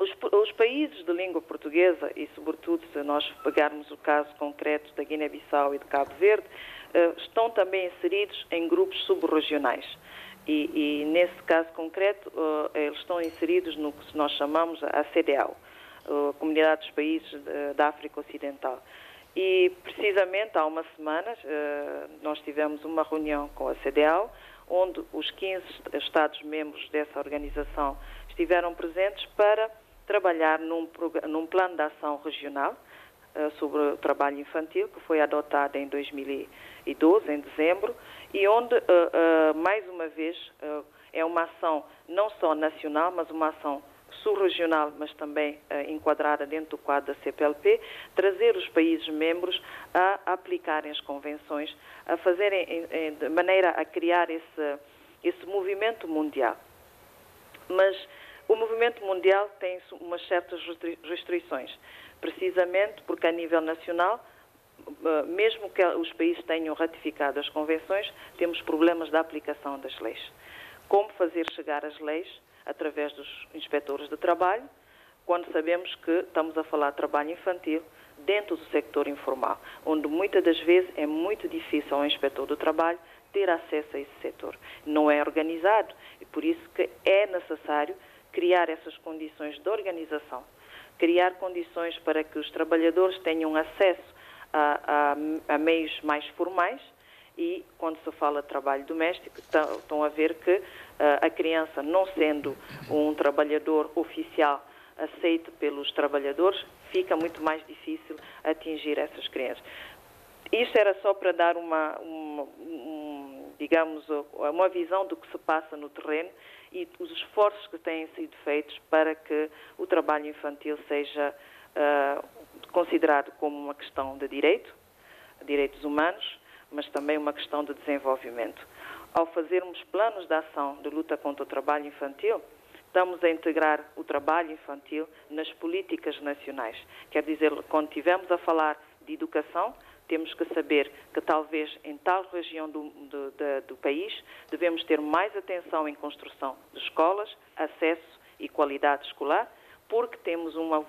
os, os, países de língua portuguesa, e sobretudo se nós pegarmos o caso concreto da Guiné-Bissau e de Cabo Verde, uh, estão também inseridos em grupos subregionais. E, e nesse caso concreto, uh, eles estão inseridos no que nós chamamos a CDAO, a Comunidade dos Países da África Ocidental. E precisamente há umas semanas nós tivemos uma reunião com a CDAO, onde os 15 Estados-membros dessa organização estiveram presentes para trabalhar num, num plano de ação regional uh, sobre o trabalho infantil, que foi adotado em 2012, em dezembro, e onde, uh, uh, mais uma vez, é uma ação não só nacional, mas uma ação subregional, mas também enquadrada dentro do quadro da CPLP, trazer os países membros a aplicarem as convenções, a fazerem de maneira a criar esse, esse movimento mundial. Mas o movimento mundial tem umas certas restrições, precisamente porque a nível nacional, eh, mesmo que os países tenham ratificado as convenções, temos problemas da aplicação das leis. Como fazer chegar as leis através dos inspectores de trabalho, quando sabemos que estamos a falar de trabalho infantil dentro do sector informal, onde muitas das vezes é muito difícil ao inspetor do trabalho ter acesso a esse setor. Não é organizado e por isso que é necessário criar essas condições de organização, criar condições para que os trabalhadores tenham acesso a, a, a meios mais formais e, quando se fala de trabalho doméstico, estão a ver que uh, a criança, não sendo um trabalhador oficial aceito pelos trabalhadores, fica muito mais difícil atingir essas crianças. Isto era só para dar uma, uma um, digamos, uma visão do que se passa no terreno e os esforços que têm sido feitos para que o trabalho infantil seja uh, considerado como uma questão de direito, direitos humanos, mas também uma questão de desenvolvimento. Ao fazermos planos de ação de luta contra o trabalho infantil, estamos a integrar o trabalho infantil nas políticas nacionais. Quer dizer, quando estivermos a falar de educação, temos que saber que talvez em tal região do, do, do, do país devemos ter mais atenção em construção de escolas, acesso e qualidade escolar, porque temos uma,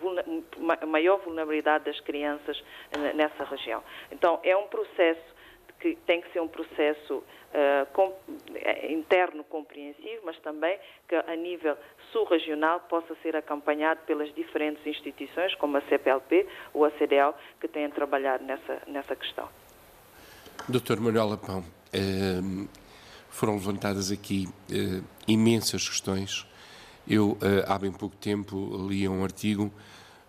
uma maior vulnerabilidade das crianças nessa região. Então, é um processo que tem que ser um processo uh, com, eh, interno compreensivo, mas também que a nível sul-regional possa ser acompanhado pelas diferentes instituições, como a CPLP ou a CDL, que têm trabalhado nessa, nessa questão. Doutor Manuel Lapão, eh, foram levantadas aqui imensas questões. Eu, há bem pouco tempo, li um artigo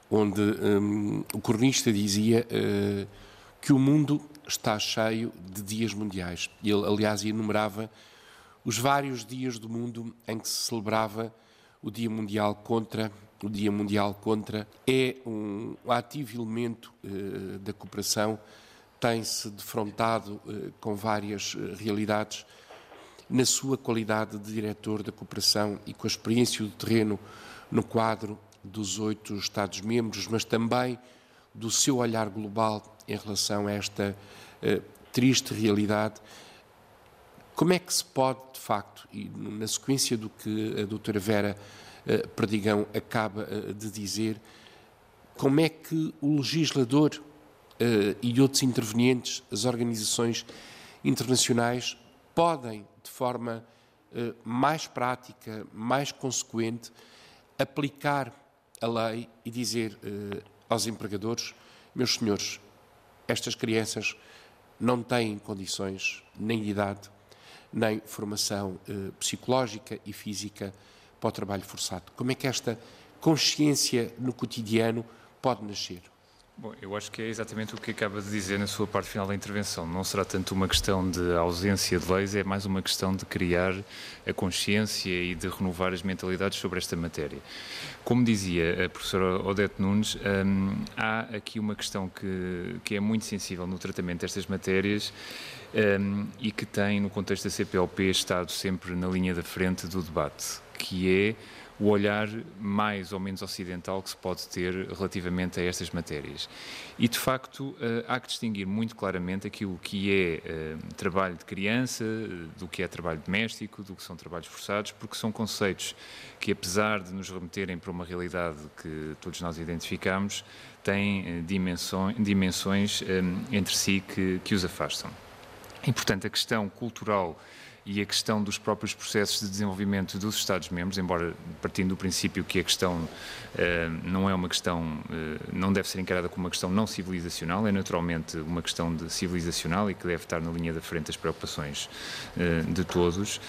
onde o cronista dizia que o mundo está cheio de dias mundiais. Ele, aliás, enumerava os vários dias do mundo em que se celebrava o Dia Mundial contra o Dia Mundial contra é um ativo elemento eh, da cooperação, tem-se defrontado eh, com várias eh, realidades na sua qualidade de diretor da cooperação e com a experiência do terreno no quadro dos oito Estados-membros, mas também do seu olhar global em relação a esta uh, triste realidade. Como é que se pode, de facto, e na sequência do que a doutora Vera uh, Perdigão acaba uh, de dizer, como é que o legislador e outros intervenientes, as organizações internacionais, podem, de forma mais prática, mais consequente, aplicar a lei e dizer aos empregadores: meus senhores, estas crianças não têm condições, nem idade, nem formação eh, psicológica e física para o trabalho forçado. Como é que esta consciência no cotidiano pode nascer? Bom, eu acho que é exatamente o que acaba de dizer na sua parte final da intervenção. Não será tanto uma questão de ausência de leis, é mais uma questão de criar a consciência e de renovar as mentalidades sobre esta matéria. Como dizia a professora Odete Nunes, hum, há aqui uma questão que, que é muito sensível no tratamento destas matérias hum, e que tem, no contexto da CPLP, estado sempre na linha da frente do debate, que é o olhar mais ou menos ocidental que se pode ter relativamente a estas matérias. E, de facto, eh, há que distinguir muito claramente aquilo que é eh, trabalho de criança, do que é trabalho doméstico, do que são trabalhos forçados, porque são conceitos que, apesar de nos remeterem para uma realidade que todos nós identificamos, têm eh, dimensões, dimensões entre si que, que os afastam. E, portanto, a questão cultural e a questão dos próprios processos de desenvolvimento dos Estados-membros, embora partindo do princípio que a questão uh, não é uma questão, uh, não deve ser encarada como uma questão não civilizacional, é naturalmente uma questão de civilizacional e que deve estar na linha da frente das preocupações uh, de todos,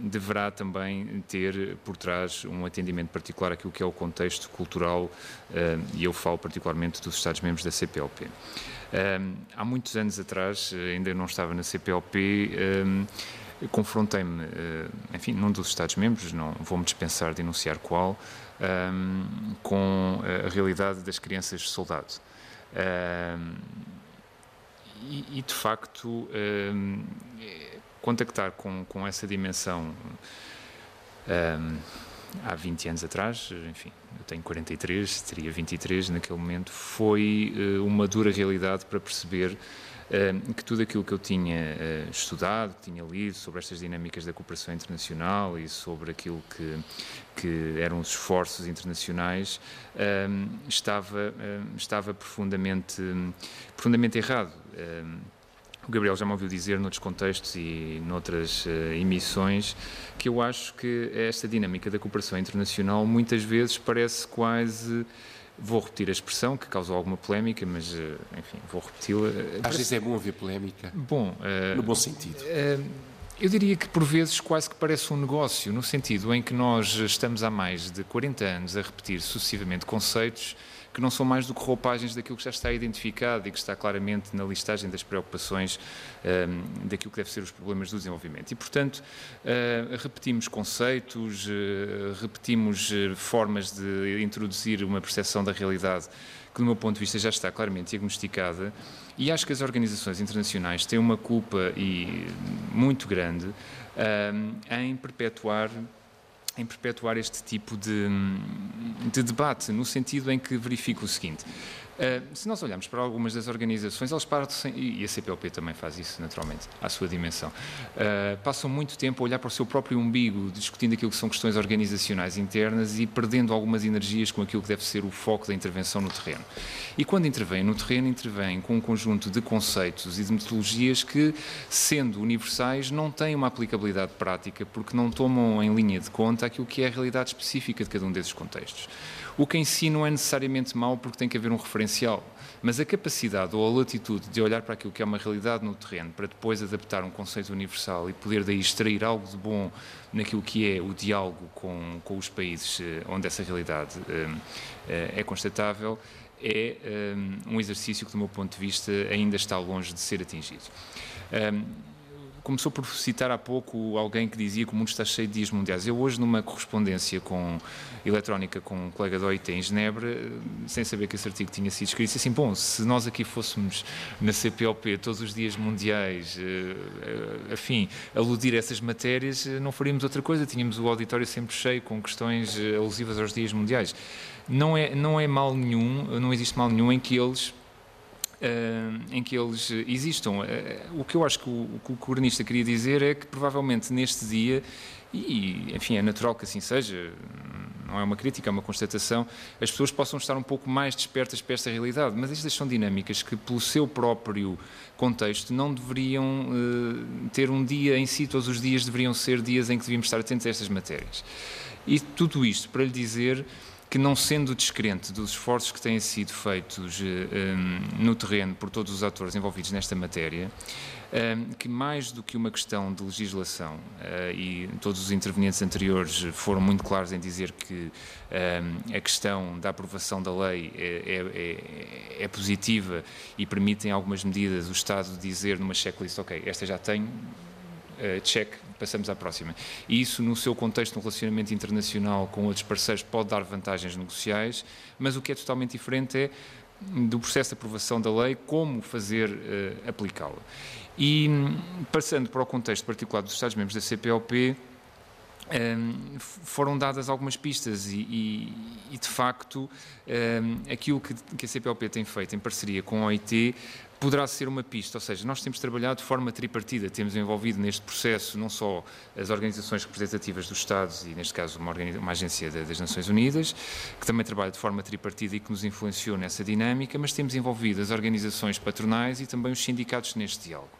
deverá também ter por trás um atendimento particular àquilo que é o contexto cultural, e eu falo particularmente dos Estados-membros da CPLP. há muitos anos atrás, ainda não estava na CPLP, confrontei-me, eh, enfim, num dos Estados-membros, não vou-me dispensar de enunciar qual, ehm, com a realidade das crianças soldado. Ehm, e, de facto, ehm, contactar com, com essa dimensão há 20 anos atrás, enfim, eu tenho 43, teria 23 naquele momento, foi eh, uma dura realidade para perceber que tudo aquilo que eu tinha eh, estudado, que tinha lido sobre estas dinâmicas da cooperação internacional e sobre aquilo que, que eram os esforços internacionais, estava, estava profundamente, profundamente errado. O Gabriel já me ouviu dizer noutros contextos e noutras uh, emissões que eu acho que esta dinâmica da cooperação internacional muitas vezes parece quase Vou repetir a expressão que causou alguma polémica, mas eh, enfim, vou repeti-la. Às vezes é bom haver polémica. Bom, uh, no bom sentido. Uh, eu diria que por vezes quase que parece um negócio, no sentido em que nós estamos há mais de 40 anos a repetir sucessivamente conceitos que não são mais do que roupagens daquilo que já está identificado e que está claramente na listagem das preocupações um, ehm, daquilo que deve ser os problemas do desenvolvimento. E, portanto, uh, repetimos conceitos, uh, repetimos uh, formas de introduzir uma percepção da realidade que, do meu ponto de vista, já está claramente diagnosticada. E acho que as organizações internacionais têm uma culpa e muito grande ehm, em perpetuar em perpetuar este tipo de, de, debate, no sentido em que verifico o seguinte: se nós olharmos para algumas das organizações, elas partem, e a CPLP também faz isso naturalmente, à sua dimensão, uh, passam muito tempo a olhar para o seu próprio umbigo, discutindo aquilo que são questões organizacionais internas e perdendo algumas energias com aquilo que deve ser o foco da intervenção no terreno. E quando intervém no terreno, intervém com um conjunto de conceitos e de metodologias que, sendo universais, não têm uma aplicabilidade prática porque não tomam em linha de conta aquilo que é a realidade específica de cada um desses contextos. O que em si não é necessariamente mau porque tem que haver um referencial, mas a capacidade ou a latitude de olhar para aquilo que é uma realidade no terreno para depois adaptar um conceito universal e poder daí extrair algo de bom naquilo que é o diálogo com, com os países eh, onde essa realidade um, eh, é constatável é um, exercício que, do meu ponto de vista, ainda está longe de ser atingido. Começou por citar há pouco alguém que dizia que o mundo está cheio de dias mundiais. Eu hoje, numa correspondência com eletrónica com um colega da OIT em Genebra, sem saber que esse artigo tinha sido escrito, disse assim, bom, se nós aqui fôssemos na CPLP todos os dias mundiais, uh, afim, aludir a essas matérias, eh, não faríamos outra coisa, tínhamos o auditório sempre cheio com questões alusivas aos dias mundiais. Não é, não é mal nenhum, não existe mal nenhum em que eles em que eles existam. Uh, o que eu acho que o, que o queria dizer é que provavelmente neste dia, e enfim, é natural que assim seja, não é uma crítica, é uma constatação, as pessoas possam estar um pouco mais despertas para esta realidade, mas estas são dinâmicas que, pelo seu próprio contexto, não deveriam uh, ter um dia em si, todos os dias deveriam ser dias em que devíamos estar atentos a estas matérias. E tudo isto para lhe dizer que, não sendo descrente dos esforços que têm sido feitos um, eh, eh, no terreno por todos os atores envolvidos nesta matéria, um, eh, que mais do que uma questão de legislação, uh, e todos os intervenientes anteriores foram muito claros em dizer que um, a questão da aprovação da lei é, é, é, é positiva e permitem algumas medidas o Estado dizer numa checklist, ok, esta já tenho, uh, check, passamos à próxima. E isso, no seu contexto, no relacionamento internacional com outros parceiros, pode dar vantagens negociais, mas o que é totalmente diferente é do processo de aprovação da lei, como fazer uh, aplicá-la. E passando para o contexto particular dos Estados-membros da CPLP, um, foram dadas algumas pistas e, e, e de facto, um, aquilo que, que, a CPLP tem feito em parceria com a OIT poderá ser uma pista, ou seja, nós temos trabalhado de forma tripartida, temos envolvido neste processo não só as organizações representativas dos Estados e, neste caso, uma, uma agência das Nações Unidas, que também trabalha de forma tripartida e que nos influenciou nessa dinâmica, mas temos envolvido as organizações patronais e também os sindicatos neste diálogo.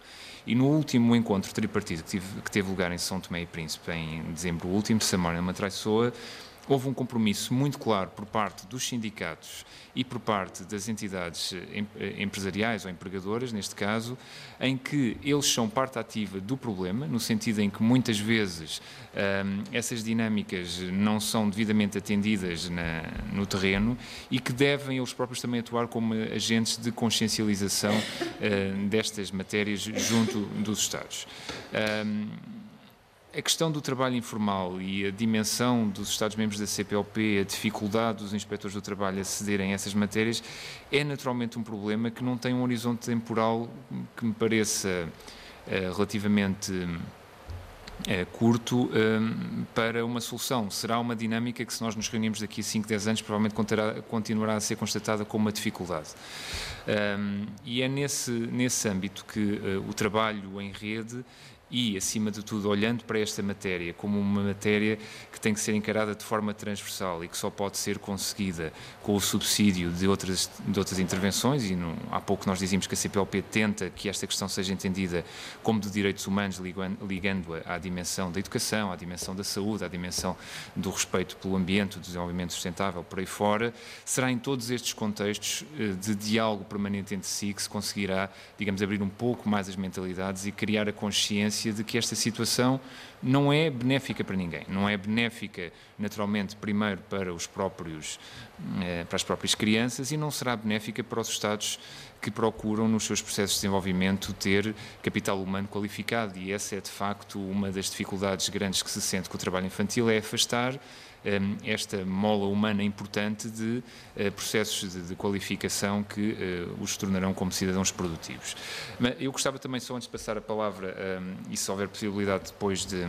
E no último encontro tripartido que, tive, que teve lugar em São Tomé e Príncipe, em dezembro último, Samora Matraiçoa, houve um compromisso muito claro por parte dos sindicatos e por parte das entidades eh, eh, empresariais ou empregadoras, neste caso, em que eles são parte ativa do problema, no sentido em que muitas vezes um, essas dinâmicas não são devidamente atendidas na, no terreno e que devem eles próprios também atuar como agentes de consciencialização uh, destas matérias junto dos Estados. Um, a questão do trabalho informal e a dimensão dos Estados-membros da CPLP, a dificuldade dos inspectores do trabalho acederem a essas matérias, é naturalmente um problema que não tem um horizonte temporal que me pareça uh, relativamente uh, curto uh, para uma solução. Será uma dinâmica que, se nós nos reunirmos daqui a 5, 10 anos, provavelmente continuará, a ser constatada como uma dificuldade. e é nesse, nesse âmbito que o trabalho em rede e, acima de tudo, olhando para esta matéria como uma matéria que tem que ser encarada de forma transversal e que só pode ser conseguida com o subsídio de outras, de outras intervenções, e no, há pouco nós dizíamos que a CPLP tenta que esta questão seja entendida como de direitos humanos, ligando-a à dimensão da educação, à dimensão da saúde, à dimensão do respeito pelo ambiente, do desenvolvimento sustentável, por aí fora, será em todos estes contextos eh, de diálogo permanente entre si que se conseguirá, digamos, abrir um pouco mais as mentalidades e criar a consciência de que esta situação não é benéfica para ninguém. Não é benéfica, naturalmente, primeiro para os próprios, eh, para as próprias crianças e não será benéfica para os Estados que procuram nos seus processos de desenvolvimento ter capital humano qualificado e essa é de facto uma das dificuldades grandes que se sente com o trabalho infantil é afastar esta mola humana importante de eh, processos de, qualificação que eh, os tornarão como cidadãos produtivos. Mas eu gostava também, só antes de passar a palavra, ehm, e se houver possibilidade depois de,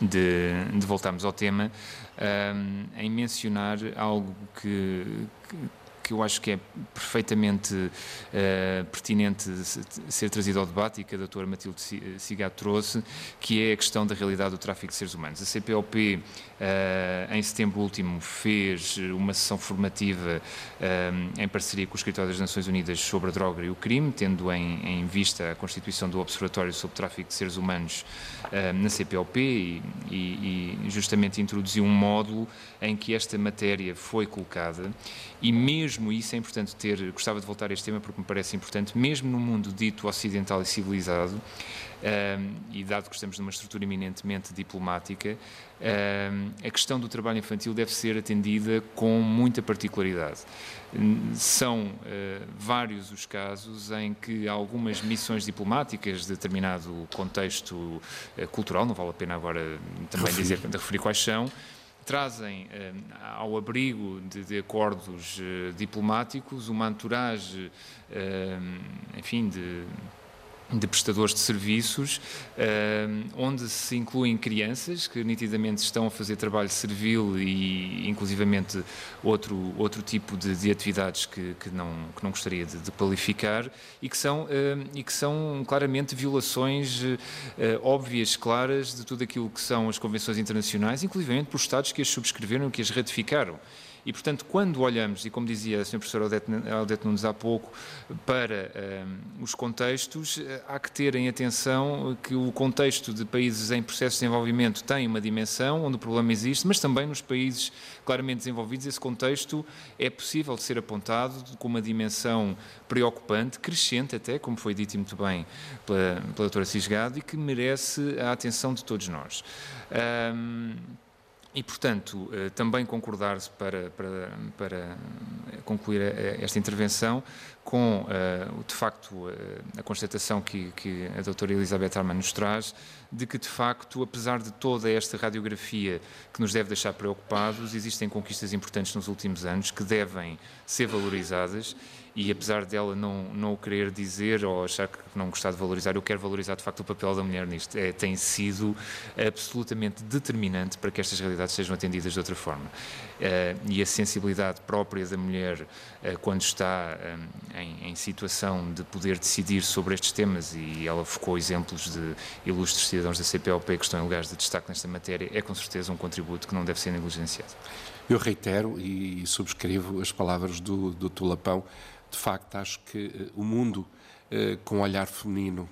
de, de voltarmos ao tema, ehm, em mencionar algo que que eu acho que é perfeitamente uh, pertinente ser trazido ao debate e que a doutora Matilde Cigato trouxe, que é a questão da realidade do tráfico de seres humanos. A CPLP, uh, eh, em setembro último, fez uma sessão formativa em parceria com o Escritório das Nações Unidas sobre a droga e o crime, tendo em, em vista a constituição do Observatório sobre o Tráfico de Seres Humanos na CPLP e, e, justamente introduziu um módulo em que esta matéria foi colocada. E mesmo isso é importante ter, gostava de voltar a este tema porque me parece importante, mesmo no mundo dito ocidental e civilizado, um, e dado que estamos numa estrutura eminentemente diplomática, a questão do trabalho infantil deve ser atendida com muita particularidade. São uh, vários os casos em que algumas missões diplomáticas de determinado contexto uh, cultural, não vale a pena agora também dizer, referir quais são, trazem eh, ao abrigo de, de acordos eh, diplomáticos uma entourage, eh, enfim, de de prestadores de serviços, onde se incluem crianças que nitidamente estão a fazer trabalho servil e inclusivamente outro, outro tipo de, de atividades que, que, não, que não gostaria de, de qualificar e que, são, e que são claramente violações eh, óbvias, claras de tudo aquilo que são as convenções internacionais, inclusivamente por Estados que as subscreveram e que as ratificaram. E, portanto, quando olhamos, e como dizia a Sra. Professora Aldete Nunes há pouco, para um, os contextos, eh, há que ter em atenção que o contexto de países em processo de desenvolvimento tem uma dimensão onde o problema existe, mas também nos países claramente desenvolvidos esse contexto é possível de ser apontado com uma dimensão preocupante, crescente até, como foi dito muito bem pela, pela doutora Cisgado, e que merece a atenção de todos nós. Um, e, portanto, eh, também concordar-se para, para, para, concluir eh, esta intervenção com, eh, de facto, a constatação que, que a doutora Elizabeth Arman nos traz, de que, de facto, apesar de toda esta radiografia que nos deve deixar preocupados, existem conquistas importantes nos últimos anos que devem ser valorizadas e apesar dela não, não o querer dizer ou achar que não gostar de valorizar, eu quero valorizar de facto o papel da mulher nisto. É, tem sido absolutamente determinante para que estas realidades sejam atendidas de outra forma. Uh, e a sensibilidade própria da mulher uh, quando está um, em, em, situação de poder decidir sobre estes temas, e ela focou exemplos de ilustres cidadãos da CPLP que estão em lugares de destaque nesta matéria, é com certeza um contributo que não deve ser negligenciado. Eu reitero e subscrevo as palavras do, do Tulapão de facto, acho que uh, o mundo uh, com olhar feminino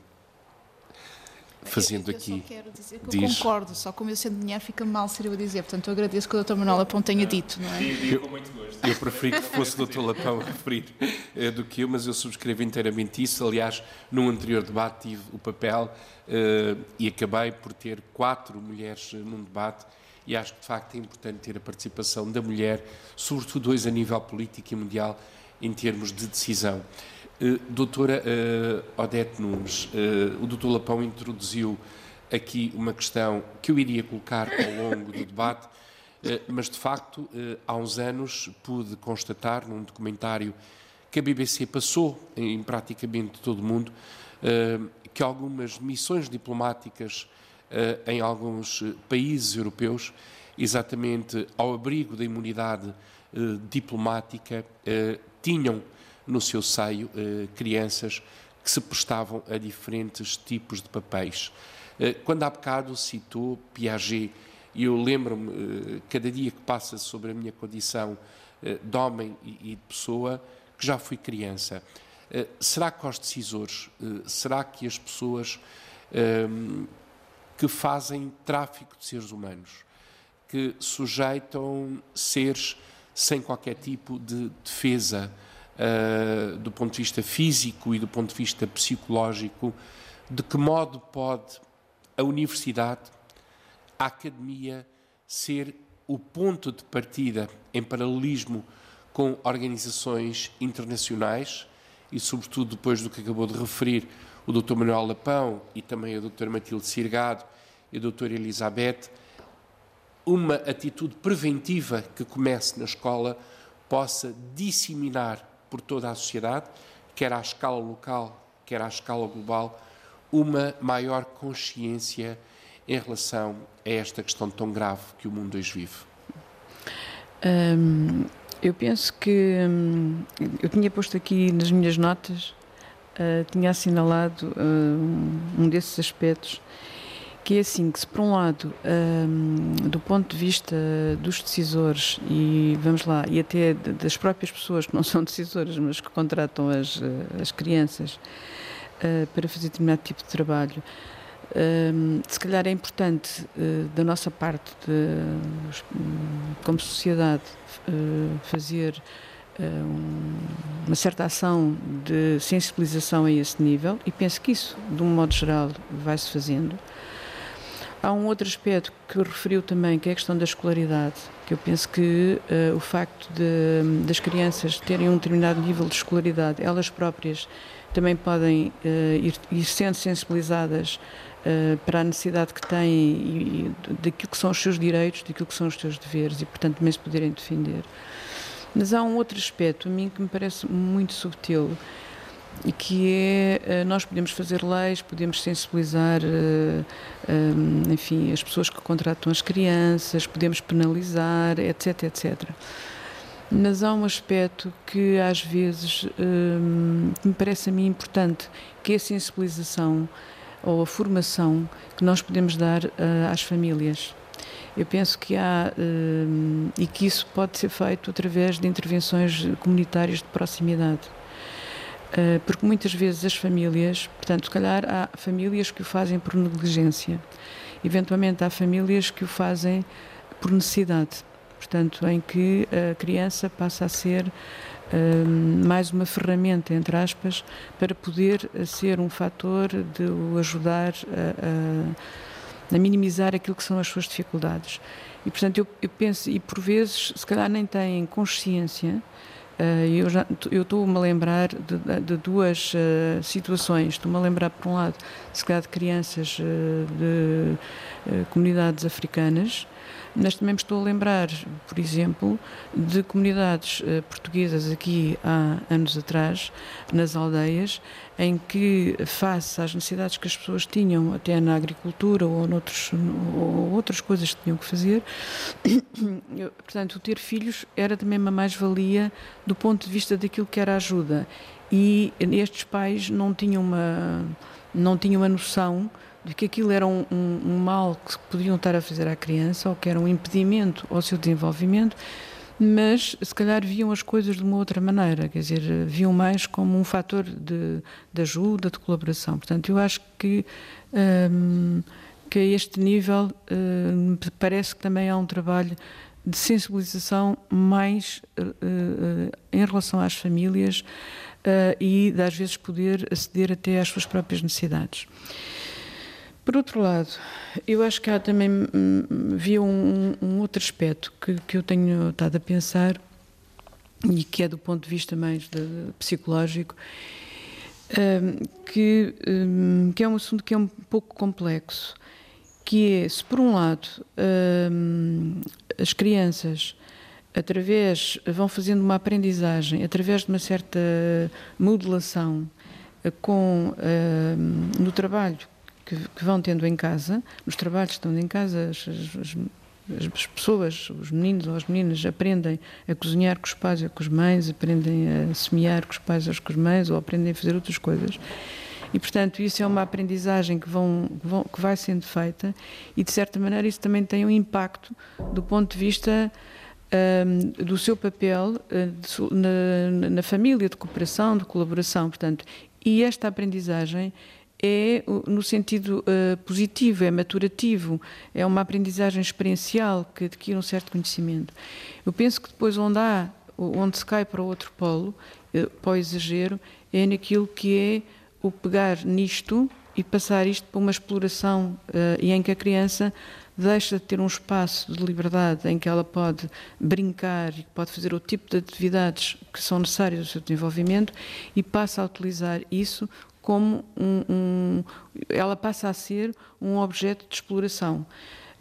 fazendo eu, eu aqui. Só quero dizer que diz... eu concordo, só como eu sendo mulher fica mal ser eu a dizer, portanto eu agradeço que o Dr. Manuel Lapão tenha dito, não é? Eu, com muito gosto. Eu preferi que fosse o Dr. Lapão a referir uh, do que eu, mas eu subscrevo inteiramente isso. Aliás, num anterior debate tive o papel uh, e acabei por ter quatro mulheres num debate e acho que de facto é importante ter a participação da mulher, sobretudo hoje a nível político e mundial, em termos de decisão. Uh, doutora uh, Odete Nunes, uh, o doutor Lapão introduziu aqui uma questão que eu iria colocar ao longo do debate, mas de facto há uns anos pude constatar num documentário que a BBC passou em praticamente todo o mundo que algumas missões diplomáticas em alguns países europeus, exatamente ao abrigo da imunidade diplomática, tinham no seu seio eh, crianças que se prestavam a diferentes tipos de papéis. Eh, quando há bocado citou Piaget, e eu lembro-me, eh, cada dia que passa sobre a minha condição de homem e de pessoa, que já fui criança. Será que aos decisores, será que as pessoas que fazem tráfico de seres humanos, que sujeitam seres sem qualquer tipo de defesa uh, do ponto de vista físico e do ponto de vista psicológico de que modo pode a universidade, a academia, ser o ponto de partida em paralelismo com organizações internacionais e, sobretudo, depois do que acabou de referir o Dr. Manuel Lapão e também a Dr. Matilde Sirgado e a Dra. Elizabeth, uma atitude preventiva que comece na escola possa disseminar por toda a sociedade, quer à escala local, quer à escala global, uma maior consciência em relação a esta questão tão grave que o mundo hoje vive? Hum, eu penso que hum, eu tinha posto aqui nas minhas notas, uh, tinha assinalado uh, um desses aspectos, que é assim, que se por um lado, hum, do ponto de vista dos decisores e vamos lá, e até das próprias pessoas que não são decisoras, mas que contratam as, eh, as crianças, uh, para fazer determinado tipo de trabalho. Uh, se calhar é importante, uh, da nossa parte, de, como sociedade, fazer uma certa ação de sensibilização a esse nível e penso que isso, de um modo geral, vai-se fazendo. Há um outro aspecto que referiu também, que é a questão da escolaridade, que eu penso que uh, o facto de, das crianças terem um determinado nível de escolaridade, elas próprias também podem uh, ir, ir, sendo sensibilizadas uh, para a necessidade que têm e, e daquilo que são os seus direitos, daquilo que são os seus deveres e, portanto, também se poderem defender. Mas há um outro aspecto, a mim, que me parece muito subtil e que é eh, nós podemos fazer leis, podemos sensibilizar, enfim, as pessoas que contratam as crianças, podemos penalizar, etc, etc. Mas há um aspecto que às vezes hum, me parece a mim importante, que é a sensibilização ou a formação que nós podemos dar às famílias. Eu penso que há e que isso pode ser feito através de intervenções comunitárias de proximidade. Uh, porque muitas vezes as famílias, portanto, se calhar há famílias que o fazem por negligência, eventualmente há famílias que o fazem por necessidade portanto, em que a criança passa a ser um, mais uma ferramenta, entre aspas, para poder ser um fator de o ajudar a, a, a minimizar aquilo que são as suas dificuldades. E, portanto, eu, eu penso, e por vezes, se calhar nem têm consciência, eu já eu estou-me a lembrar de, de duas uh, situações. Estou-me a lembrar, por um lado, se calhar de crianças uh, de comunidades africanas mas também me estou a lembrar, por exemplo, de comunidades uh, portuguesas aqui há anos atrás, nas aldeias, em que, face às necessidades que as pessoas tinham, até na agricultura ou, noutros, ou outras coisas que tinham que fazer, portanto, ter filhos era também uma mais-valia do ponto de vista daquilo que era ajuda. E estes pais não tinham uma, não tinham uma noção de que aquilo era um, um, um, mal que podiam estar a fazer à criança ou que era um impedimento ao seu desenvolvimento, mas se calhar viam as coisas de uma outra maneira, quer dizer, viam mais como um fator de, de ajuda, de colaboração. Portanto, eu acho que, um, que a este nível um, parece que também há um trabalho de sensibilização mais uh, uh, em relação às famílias uh, e de às vezes poder aceder até às suas próprias necessidades. Por outro lado, eu acho que há também hum, havia um, um, outro aspecto que, que eu tenho estado a pensar e que é do ponto de vista mais de, psicológico, um, que, um, que é um assunto que é um pouco complexo, que é, se por um lado hum, as crianças através vão fazendo uma aprendizagem através de uma certa modulação eh, com hum, no trabalho que, que, vão tendo em casa, nos trabalhos estão em casa, as, as, as, pessoas, os meninos ou as meninas aprendem a cozinhar com os pais ou com as mães, aprendem a semear com os pais ou com as mães, ou aprendem a fazer outras coisas. E, portanto, isso é uma aprendizagem que, vão, que, vão, que vai sendo feita e, de certa maneira, isso também tem um impacto do ponto de vista um, do seu papel na, na família, de cooperação, de colaboração. Portanto, e esta aprendizagem é no sentido uh, positivo, é maturativo, é uma aprendizagem experiencial que adquire um certo conhecimento. Eu penso que depois onde há, onde se cai para o outro polo, uh, para o exagero, é naquilo que é o pegar nisto e passar isto para uma exploração uh, e em que a criança deixa de ter um espaço de liberdade em que ela pode brincar e pode fazer o tipo de atividades que são necessárias ao seu desenvolvimento e passa a utilizar isso como um, um ela passa a ser um objeto de exploração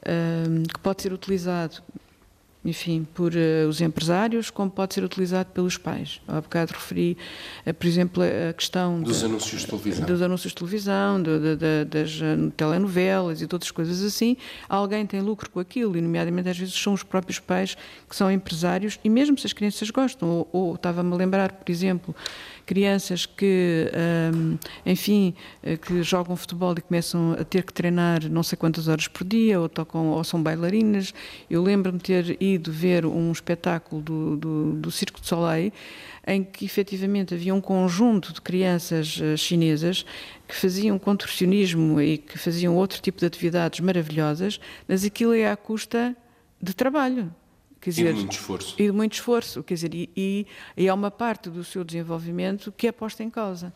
uh, que pode ser utilizado enfim, por uh, os empresários, como pode ser utilizado pelos pais. Há bocado referi, uh, por exemplo, a questão dos anúncios de televisão, dos anúncios de televisão, das uh, telenovelas e de outras coisas assim. Alguém tem lucro com aquilo, e nomeadamente às vezes são os próprios pais que são empresários, e mesmo se as crianças gostam, ou, ou estava-me a lembrar, por exemplo, crianças que, um, enfim, eh, que jogam futebol e começam a ter que treinar não sei quantas horas por dia, ou, tocam, ou são bailarinas. Eu lembro-me ter ido ver um espetáculo do, do, do Circo de Soleil, em que efetivamente havia um conjunto de crianças uh, chinesas que faziam contorcionismo e que faziam outro tipo de atividades maravilhosas, mas aquilo é à custa de trabalho. Quer dizer, e de muito esforço. E de muito esforço. Quer dizer, e, e, e é uma parte do seu desenvolvimento que é posta em causa.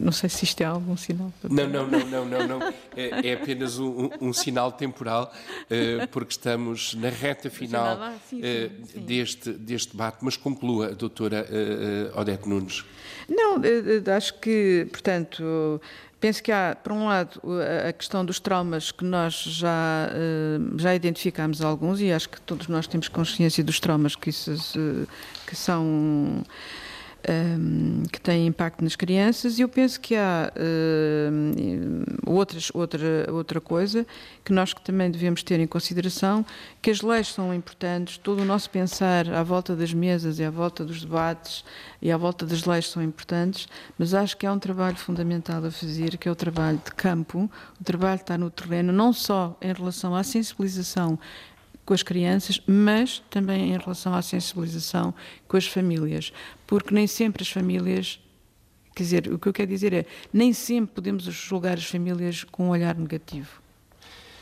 Não sei se isto é algum sinal. Não, não, não, não, não, não. É, é apenas um, um, um, sinal temporal, uh, porque estamos na reta final uh, deste, deste debate. Mas conclua, doutora uh, Odete Nunes. Não, acho que, portanto, Penso que há, por um lado, a questão dos traumas que nós já, eh, já identificámos alguns e acho que todos nós temos consciência dos traumas que, isso, que são um, que têm impacto nas crianças e eu penso que há uh, outras, outra, outra coisa que nós que também devemos ter em consideração, que as leis são importantes, todo o nosso pensar à volta das mesas e à volta dos debates e à volta das leis são importantes, mas acho que há um trabalho fundamental a fazer, que é o trabalho de campo, o trabalho está no terreno, não só em relação à sensibilização com as crianças, mas também em relação à sensibilização com as famílias, porque nem sempre as famílias, quer dizer, o que eu quero dizer é, nem sempre podemos julgar as famílias com um olhar negativo.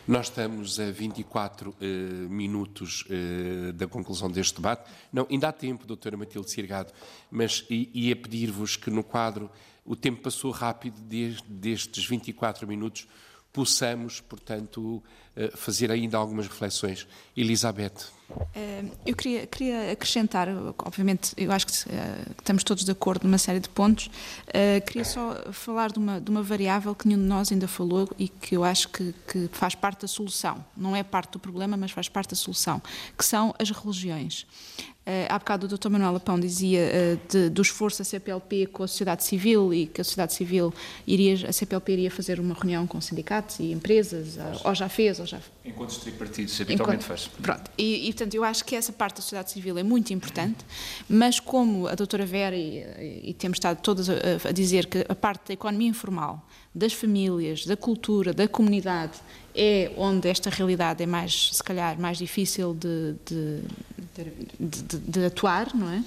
Nós estamos a 24 uh, eh, minutos uh, da conclusão deste debate. Não, ainda há tempo, doutora Matilde Sirgado, mas ia pedir-vos que no quadro o tempo passou rápido desde destes 24 minutos possamos, portanto, fazer ainda algumas reflexões. Elizabeth. Eh, eu queria, queria acrescentar, obviamente, eu acho que eh, estamos todos de acordo numa série de pontos, queria só falar de uma, de uma variável que nenhum de nós ainda falou e que eu acho que, que faz parte da solução. Não é parte do problema, mas faz parte da solução, que são as religiões. Uh, há bocado o Dr. Manuel Lapão dizia uh, de, do esforço da CPLP com a sociedade civil e que a sociedade civil iria, a CPLP iria fazer uma reunião com sindicatos e empresas, ou já fez, ou já... Encontros tripartidos, habitualmente Enquanto, faz. Pronto, e, e, portanto eu acho que essa parte da sociedade civil é muito importante, mas como a doutora Vera e, e, e temos estado todas a, a dizer que a parte da economia informal, das famílias, da cultura, da comunidade, é onde esta realidade é mais, se calhar, mais difícil de, de, de, de atuar, não é?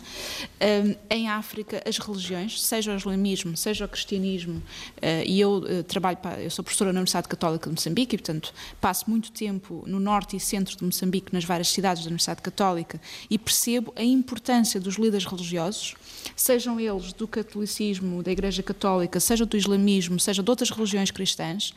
Um, em África, as religiões, seja o islamismo, seja o cristianismo, uh, e eu uh, trabalho, para, eu sou professora na Universidade Católica de Moçambique e, portanto, passo muito tempo no norte e centro de Moçambique, nas várias cidades da Universidade Católica, e percebo a importância dos líderes religiosos, sejam eles do catolicismo, da Igreja Católica, seja do islamismo, seja de outras religiões cristãs,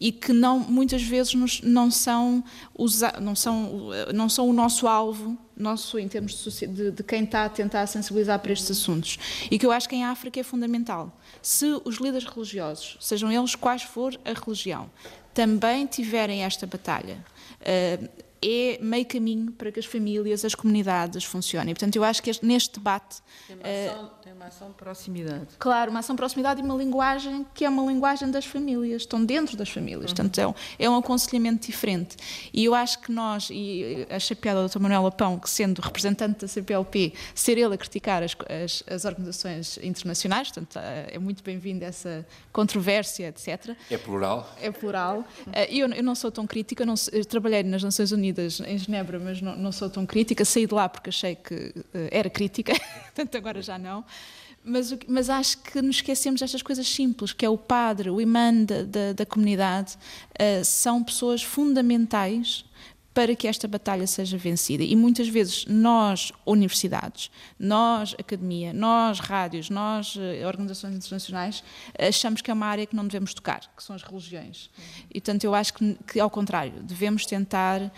e que não, muitas vezes nos, não, são usa, não, são, não são o nosso alvo nosso em termos de, de, quem está a tentar sensibilizar para estes assuntos e que eu acho que em África é fundamental. Se os líderes religiosos, sejam eles quais for a religião, também tiverem esta batalha, uh, é meio caminho para que as famílias, as comunidades funcionem. Portanto, eu acho que neste debate. Tem uma ação, uh, tem uma ação de proximidade. Claro, uma ação de proximidade e uma linguagem que é uma linguagem das famílias, estão dentro das famílias. Uhum. Portanto, é um, é um aconselhamento diferente. E eu acho que nós, e achei piada do Dr. Manuel Lapão, que sendo representante da CPLP, ser ele a criticar as, as, as organizações internacionais, portanto, é muito bem-vindo essa controvérsia, etc. É plural? É plural. Eh, eu, eu não sou tão crítica, não, trabalhei nas Nações Unidas Em Genebra, mas não, não, sou tão crítica. Saí de lá porque achei que uh, era crítica, portanto agora já não. Mas, mas, acho que nos esquecemos destas coisas simples, que é o padre, o imã da, da, da comunidade, uh, são pessoas fundamentais para que esta batalha seja vencida. E muitas vezes nós, universidades, nós, academia, nós, rádios, nós, eh, organizações internacionais, achamos que é uma área que não devemos tocar, que são as religiões. E, portanto, eu acho que, que ao contrário, devemos tentar uh,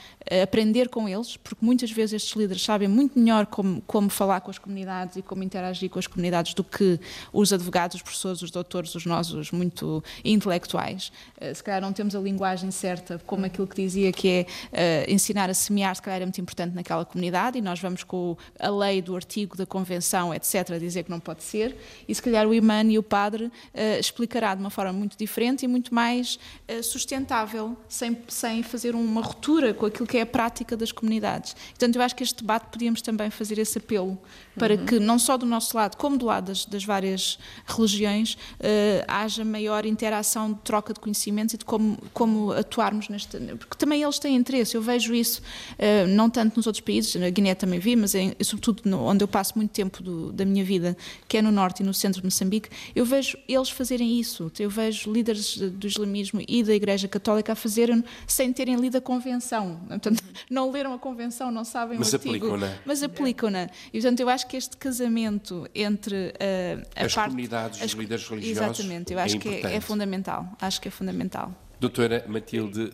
aprender com eles, porque muitas vezes estes líderes sabem muito melhor como, como falar com as comunidades e como interagir com as comunidades do que os advogados, os professores, os doutores, os nós, os muito intelectuais. Uh, se calhar não temos a linguagem certa, como aquilo que dizia que é ensinar a semear, se calhar é muito importante naquela comunidade, e nós vamos com a lei do artigo da convenção, etc., dizer que não pode ser, e se calhar o imã e o padre explicará de uma forma muito diferente e muito mais sustentável, sem, sem fazer uma ruptura com aquilo que é a prática das comunidades. Portanto, eu acho que este debate podíamos também fazer esse apelo para uhum. que, não só do nosso lado, como do lado das, das várias religiões, uh, haja maior interação, de troca de conhecimentos e de como, como atuarmos neste. Porque também eles têm interesse, eu vejo isso, uh, não tanto nos outros países, na Guiné também vi, mas em, sobretudo no, onde eu passo muito tempo do, da minha vida, que é no norte e no centro de Moçambique, eu vejo eles fazerem isso. Eu vejo líderes do islamismo e da Igreja Católica a fazerem sem terem lido a convenção. Portanto, não leram a convenção, não sabem mas o artigo, aplicam-na. mas aplicam-na. E portanto, eu acho que este casamento entre uh, a as parte, comunidades, as, os líderes religiosos, exatamente, eu acho é que é, é, fundamental. Acho que é fundamental. Doutora Matilde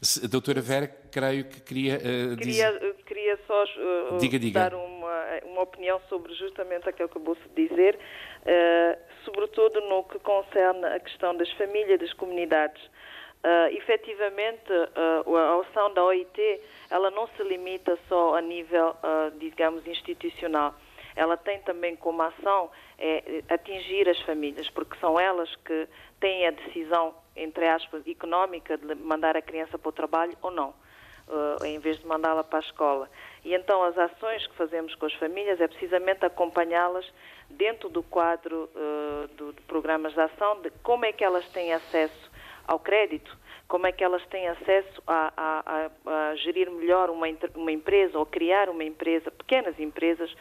Sirgado, doutora Vera, creio que queria, uh, queria dizer... queria só uh, diga, diga. dar uma, uma opinião sobre justamente aquilo que acabou de dizer, uh, sobretudo no que concerne a questão das famílias, das comunidades. Uh, efetivamente, uh, a ação da OIT ela não se limita só a nível, digamos, institucional. Ela tem também como ação é, atingir as famílias, porque são elas que têm a decisão, entre aspas, económica de mandar a criança para o trabalho ou não, uh, em vez de mandá-la para a escola. E então as ações que fazemos com as famílias é precisamente acompanhá-las dentro do quadro uh, do, de programas de ação, de como é que elas têm acesso ao crédito, como é que elas têm acesso a, a, a, a gerir melhor uma, uma, empresa ou criar uma empresa, pequenas empresas,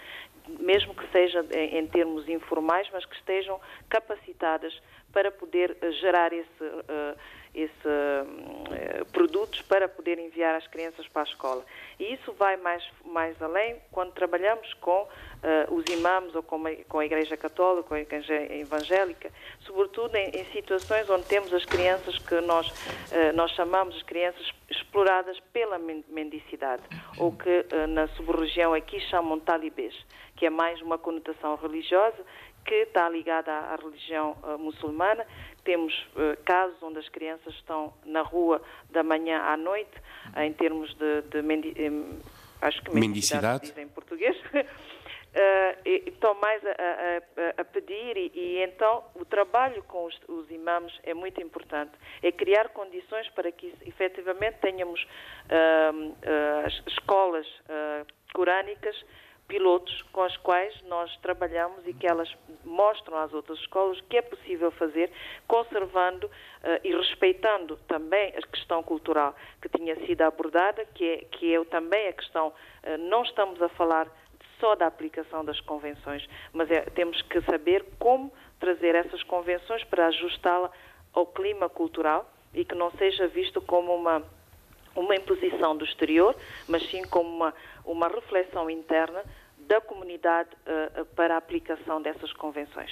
mesmo que seja em, termos informais, mas que estejam capacitadas para poder eh, gerar esse, uh, esse uh, produtos para poder enviar as crianças para a escola. E isso vai mais, mais além quando trabalhamos com uh, os imãs ou com com a Igreja Católica, com a Igreja Evangélica, sobretudo em, em situações onde temos as crianças que nós, uh, nós chamamos as crianças exploradas pela mendicidade, ou que na sub-região aqui chamam talibês, que é mais uma conotação religiosa que está ligada à, à religião uh, muçulmana. Temos uh, casos onde as crianças estão na rua da manhã à noite, uh, em termos de, de mendi acho que mendicidade, mendicidade. em português. estão mais a, a, a pedir e, e, então o trabalho com os, os imãs é muito importante. É criar condições para que efetivamente tenhamos as escolas corânicas pilotos com as quais nós trabalhamos e que elas mostram às outras escolas que é possível fazer, conservando uh, e respeitando também a questão cultural que tinha sido abordada, que é, que é também a questão, uh, não estamos a falar só da aplicação das convenções, mas é, temos que saber como trazer essas convenções para ajustá-la ao clima cultural e que não seja visto como uma uma imposição do exterior, mas sim como uma, uma reflexão interna da comunidade uh, para a aplicação dessas convenções.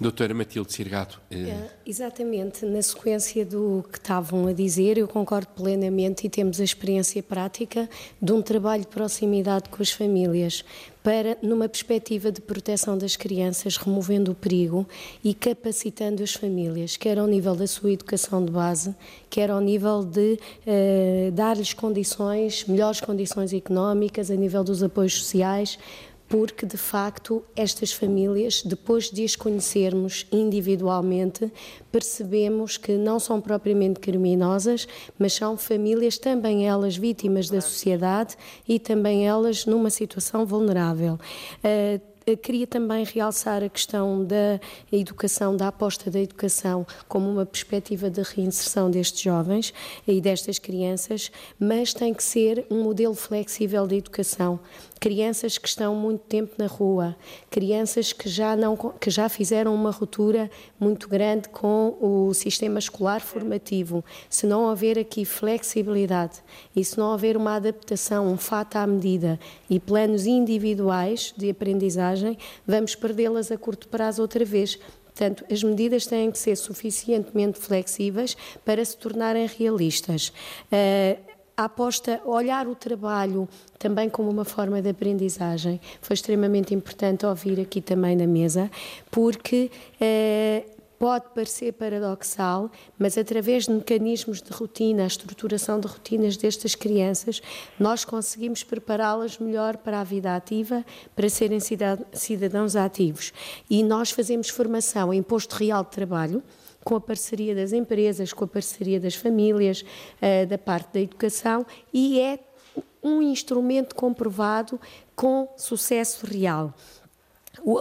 Doutora Matilde Sirgato. Eh... É, exatamente, na sequência do que estavam a dizer, eu concordo plenamente e temos a experiência prática de um trabalho de proximidade com as famílias para, numa perspectiva de proteção das crianças, removendo o perigo e capacitando as famílias, quer ao nível da sua educação de base, quer ao nível de uh, dar-lhes condições, melhores condições económicas, a nível dos apoios sociais, porque de facto estas famílias, depois de as conhecermos individualmente, percebemos que não são propriamente criminosas, mas são famílias também elas vítimas da sociedade e também elas numa situação vulnerável. Uh, queria também realçar a questão da educação, da aposta da educação como uma perspectiva de reinserção destes jovens e destas crianças, mas tem que ser um modelo flexível de educação crianças que estão muito tempo na rua, crianças que já, não, que já fizeram uma ruptura muito grande com o sistema escolar formativo. Se não houver aqui flexibilidade e se não houver uma adaptação, um fato à medida e planos individuais de aprendizagem, vamos perdê-las a curto prazo outra vez. Portanto, as medidas têm que ser suficientemente flexíveis para se tornarem realistas. Uh, a aposta, olhar o trabalho também como uma forma de aprendizagem. Foi extremamente importante ouvir aqui também na mesa, porque eh, pode parecer paradoxal, mas através de mecanismos de rotina, a estruturação de rotinas destas crianças, nós conseguimos prepará-las melhor para a vida ativa, para serem cidadãos ativos. E nós fazemos formação em posto real de trabalho, com a parceria das empresas, com a parceria das famílias, uh, da parte da educação, e é um instrumento comprovado com sucesso real.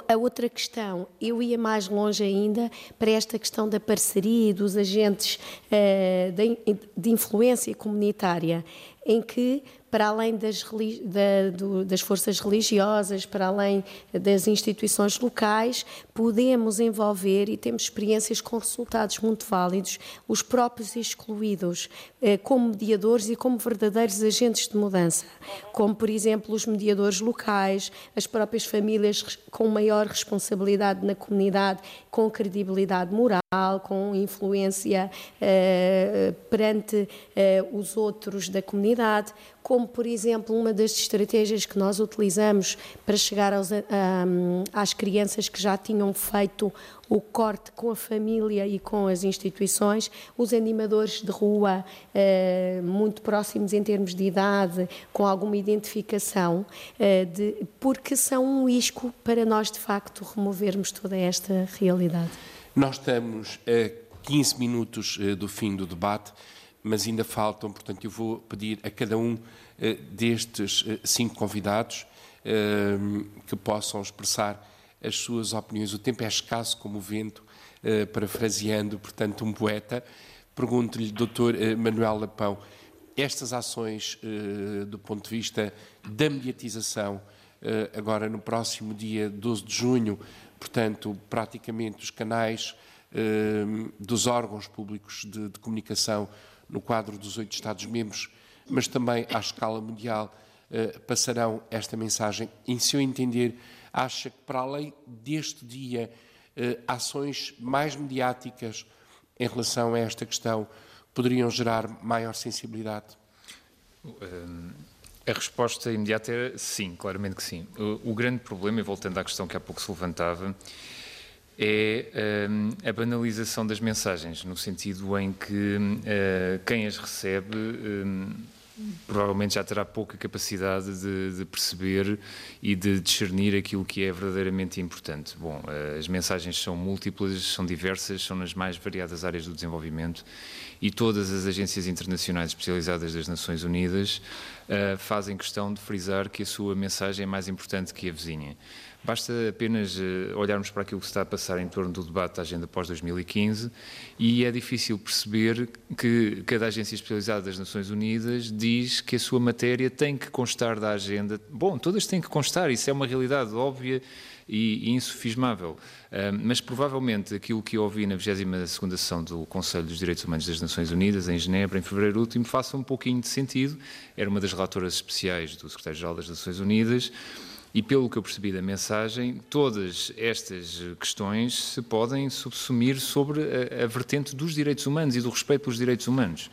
A outra questão, eu ia mais longe ainda para esta questão da parceria e dos agentes uh, de influência comunitária, em que para além das, da, do, das, forças religiosas, para além das instituições locais, podemos envolver e temos experiências com resultados muito válidos, os próprios excluídos, eh, como mediadores e como verdadeiros agentes de mudança, como, por exemplo, os mediadores locais, as próprias famílias com maior responsabilidade na comunidade, com credibilidade moral, com influência eh, perante eh, os outros da comunidade, como, por exemplo, uma das estratégias que nós utilizamos para chegar aos, um, às crianças que já tinham feito o corte com a família e com as instituições, os animadores de rua, uh, muito próximos em termos de idade, com alguma identificação, uh, de, porque são um isco para nós, de facto, removermos toda esta realidade. Nós estamos a 15 minutos uh, do fim do debate mas ainda faltam, portanto, eu vou pedir a cada um eh, destes eh, cinco convidados eh, que possam expressar as suas opiniões. O tempo é escasso como o vento, parafraseando, portanto, um poeta. Pergunto-lhe, doutor Manuel Lapão, estas ações, do ponto de vista da mediatização, agora no próximo dia 12 de junho, portanto, praticamente os canais dos órgãos públicos de, de comunicação no quadro dos oito Estados-membros, mas também à escala mundial, eh, passarão esta mensagem. Em seu entender, acha que, para além deste dia, eh, ações mais mediáticas em relação a esta questão poderiam gerar maior sensibilidade? A resposta imediata é sim, claramente que sim. O grande problema, e voltando à questão que há pouco se levantava, é um, a banalização das mensagens, no sentido em que uh, quem as recebe um, provavelmente já terá pouca capacidade de, de, perceber e de discernir aquilo que é verdadeiramente importante. Bom, uh, as mensagens são múltiplas, são diversas, são nas mais variadas áreas do desenvolvimento e todas as agências internacionais especializadas das Nações Unidas uh, fazem questão de frisar que a sua mensagem é mais importante que a vizinha. Basta apenas eh, olharmos para aquilo que está a passar em torno do debate da agenda pós-2015 e é difícil perceber que cada agência especializada das Nações Unidas diz que a sua matéria tem que constar da agenda. Bom, todas têm que constar, isso é uma realidade óbvia e, insufismável. mas provavelmente aquilo que eu ouvi na 22ª sessão do Conselho dos Direitos Humanos das Nações Unidas, em Genebra, em fevereiro último, faça um pouquinho de sentido. Era uma das relatoras especiais do Secretário-Geral das Nações Unidas e pelo que eu percebi da mensagem, todas estas questões se podem subsumir sobre a, a vertente dos direitos humanos e do respeito pelos direitos humanos.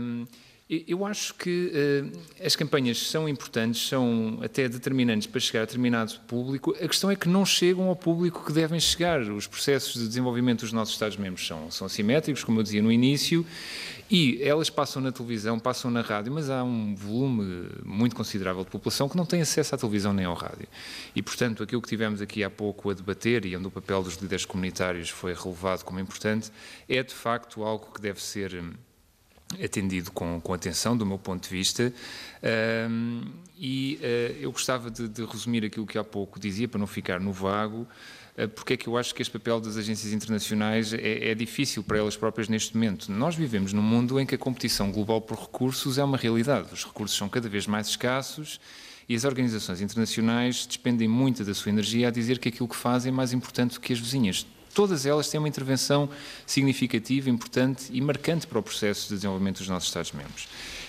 Um, eu acho que uh, as campanhas são importantes, são até determinantes para chegar a determinado público. A questão é que não chegam ao público que devem chegar. Os processos de desenvolvimento dos nossos Estados-membros são, são assimétricos, como eu dizia no início, e elas passam na televisão, passam na rádio, mas há um volume muito considerável de população que não tem acesso à televisão nem ao rádio. E, portanto, aquilo que tivemos aqui há pouco a debater e onde o papel dos líderes comunitários foi relevado como importante, é de facto algo que deve ser atendido com, com atenção, do meu ponto de vista, um, e uh, eu gostava de, de, resumir aquilo que há pouco dizia, para não ficar no vago, uh, porque é que eu acho que este papel das agências internacionais é, é, difícil para elas próprias neste momento. Nós vivemos num mundo em que a competição global por recursos é uma realidade. Os recursos são cada vez mais escassos e as organizações internacionais despendem muito da sua energia a dizer que aquilo que fazem é mais importante do que as vizinhas todas elas têm uma intervenção significativa, importante e marcante para o processo de desenvolvimento dos nossos Estados-membros.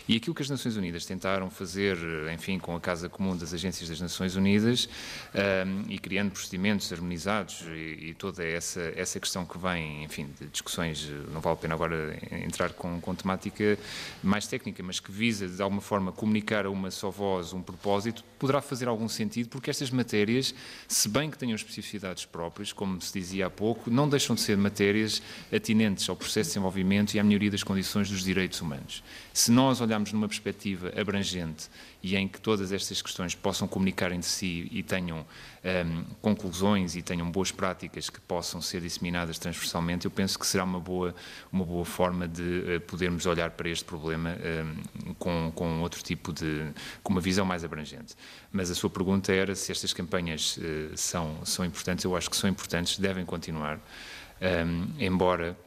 E aquilo que as Nações Unidas tentaram fazer, enfim, com a Casa Comum das Agências das Nações Unidas um, e criando procedimentos harmonizados e, e, toda essa, essa questão que vem, enfim, de discussões, não vale a pena agora entrar com, com temática mais técnica, mas que visa, de alguma forma, comunicar a uma só voz um propósito, poderá fazer algum sentido, porque estas matérias, se bem que tenham especificidades próprias, como se dizia há pouco, não deixam de ser matérias atinentes ao processo de desenvolvimento e à melhoria das condições dos direitos humanos. Se nós olharmos numa perspectiva abrangente e em que todas estas questões possam comunicar entre si e tenham um, conclusões e tenham boas práticas que possam ser disseminadas transversalmente, eu penso que será uma boa, uma boa forma de uh, podermos olhar para este problema um, com, com outro tipo de, com uma visão mais abrangente. Mas a sua pergunta era se estas campanhas uh, são, são importantes, eu acho que são importantes, devem continuar, um, embora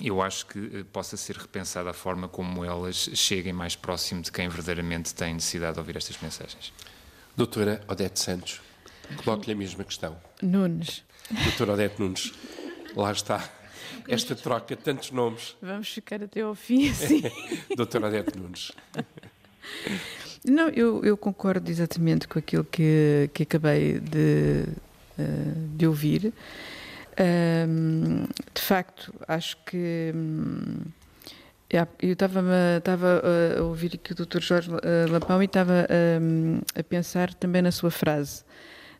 eu acho que eh, possa ser repensada a forma como elas cheguem mais próximo de quem verdadeiramente tem necessidade de ouvir estas mensagens. Doutora Odete Santos, coloque-lhe a mesma questão. Nunes. Doutora Odete Nunes, lá está. Esta troca, tantos nomes. Vamos ficar até ao fim, assim. Doutora Odete Nunes. Não, eu, eu, concordo exatamente com aquilo que, que acabei de, eh, de ouvir de facto, acho que. Hum, eu estava a ouvir aqui o Dr. Jorge eh, Lapão e estava hum, a pensar também na sua frase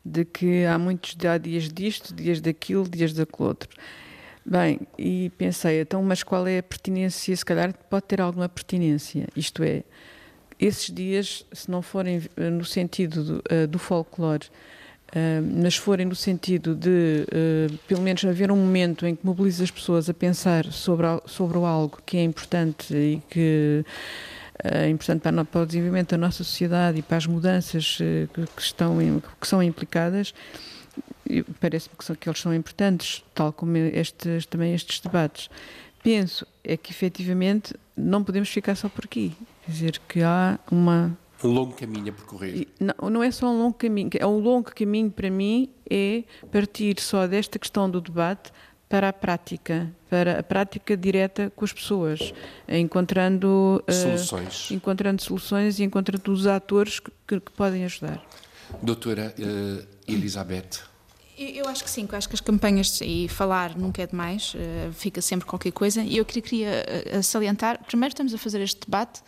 de que há muitos há dias disto, dias daquilo, dias daquele outro. Bem, e pensei, então, mas qual é a pertinência? Se calhar pode ter alguma pertinência, isto é, esses dias, se não forem eh, no sentido do, uh, do folclore, mas forem no sentido de, uh, pelo menos, haver um momento em que mobilize as pessoas a pensar sobre, sobre algo que é importante e que é importante para, para o desenvolvimento da nossa sociedade e para as mudanças que, que, estão, que são implicadas, parece-me que, que eles são importantes, tal como estes, também estes debates. Penso é que, efetivamente, não podemos ficar só por aqui. Quer dizer, que há uma um longo caminho a percorrer. Não, não é só um longo caminho, é um longo caminho para mim é partir só desta questão do debate para a prática, para a prática direta com as pessoas, encontrando eh, soluções, uh, encontrando soluções e encontrando os atores que, que, que podem ajudar. Doutora uh, Elizabeth. Eu acho que sim, eu acho que as campanhas e falar nunca é demais, uh, fica sempre qualquer coisa. E eu queria, queria salientar: primeiro, estamos a fazer este debate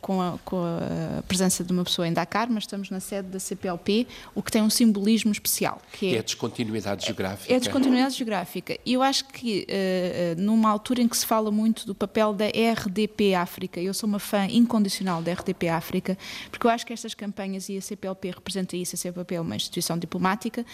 com, a, com, a, presença de uma pessoa em Dakar, mas estamos na sede da CPLP, o que tem um simbolismo especial. Que é, é a descontinuidade geográfica. É a descontinuidade geográfica. E eu acho que, uh, numa altura em que se fala muito do papel da RDP África, eu sou uma fã incondicional da RDP África, porque eu acho que estas campanhas, e a CPLP representa isso, a CPLP é uma instituição diplomática,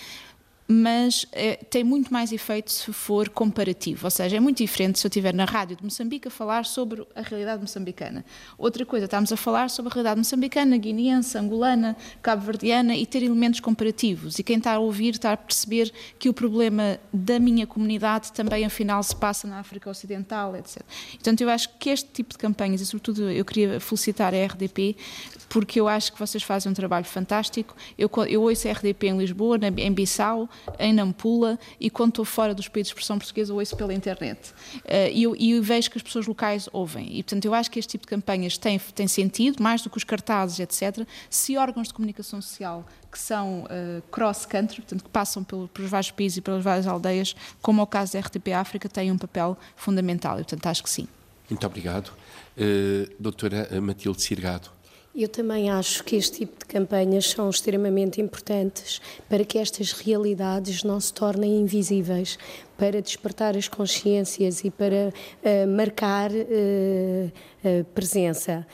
mas é, tem muito mais efeito se for comparativo, ou seja, é muito diferente se eu estiver na rádio de Moçambique a falar sobre a realidade moçambicana. Outra coisa, estamos a falar sobre a realidade moçambicana, guineense, angolana, cabo-verdiana e ter elementos comparativos. E quem está a ouvir está a perceber que o problema da minha comunidade também, afinal, se passa na África Ocidental, etc. Portanto, eu acho que este tipo de campanhas, e sobretudo eu queria felicitar a RDP, porque eu acho que vocês fazem um trabalho fantástico. Eu, eu ouço a RDP em Lisboa, em Bissau, em Nampula e quando estou fora dos países de expressão portuguesa ouço pela internet. Uh, e, e vejo que as pessoas locais ouvem. E, portanto, eu acho que este tipo de campanhas tem, tem sentido, mais do que os cartazes, etc., se órgãos de comunicação social que são uh, cross-country, portanto, que passam pelo, pelos vários países e pelas várias aldeias, como é o caso da RTP África, têm um papel fundamental. E, portanto, acho que sim. Muito obrigado. Uh, doutora Matilde Sirgado. Eu também acho que este tipo de campanhas são extremamente importantes para que estas realidades não se tornem invisíveis, para despertar as consciências e para uh, marcar uh, uh, presença.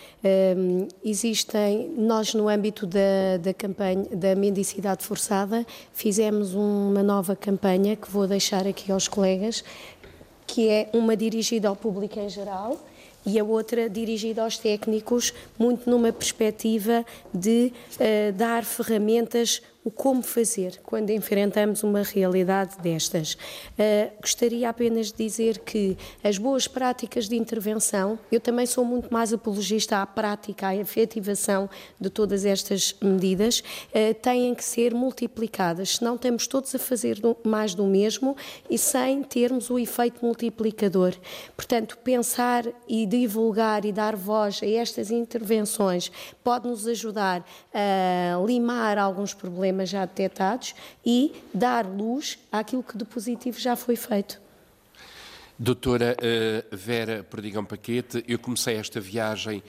existem, nós no âmbito da, da campanha da mendicidade forçada, fizemos uma nova campanha que vou deixar aqui aos colegas, que é uma dirigida ao público em geral e a outra dirigida aos técnicos, muito numa perspectiva de uh, dar ferramentas o como fazer quando enfrentamos uma realidade destas. Uh, gostaria apenas de dizer que as boas práticas de intervenção, eu também sou muito mais apologista à prática, à efetivação de todas estas medidas, uh, têm que ser multiplicadas, senão estamos todos a fazer do, mais do mesmo e sem termos o efeito multiplicador. Portanto, pensar e divulgar e dar voz a estas intervenções pode nos ajudar a limar alguns problemas problemas já detectados e dar luz àquilo que de positivo já foi feito. Doutora uh, Vera Perdigão Paquete, eu comecei esta viagem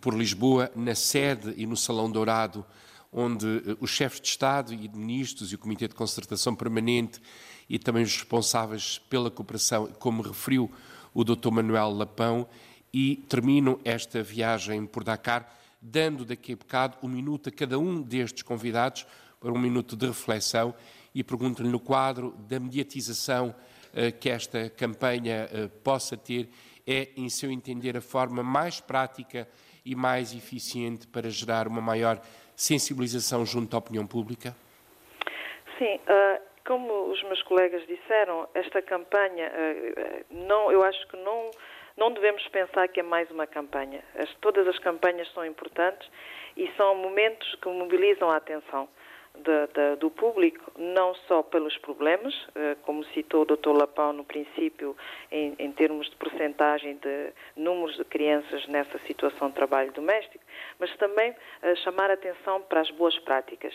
por Lisboa, na sede e no Salão Dourado, onde uh, os chefes de Estado e de ministros e o Comitê de Concertação Permanente e também os responsáveis pela cooperação, como referiu o Dr. Manuel Lapão, e termino esta viagem por Dakar dando daqui a bocado um minuto a cada um destes convidados para um minuto de reflexão e pergunto-lhe no quadro da mediatização uh, que esta campanha uh, possa ter, é, em seu entender, a forma mais prática e mais eficiente para gerar uma maior sensibilização junto à opinião pública? Sim, uh, como os meus colegas disseram, esta campanha, não, eu acho que não, não devemos pensar que é mais uma campanha. As, todas as campanhas são importantes e são momentos que mobilizam a atenção de, de, do público, não só pelos problemas, eh, como citou o Dr. Lapão no princípio, em, em termos de porcentagem de números de crianças nessa situação de trabalho doméstico, mas também uh, chamar atenção para as boas práticas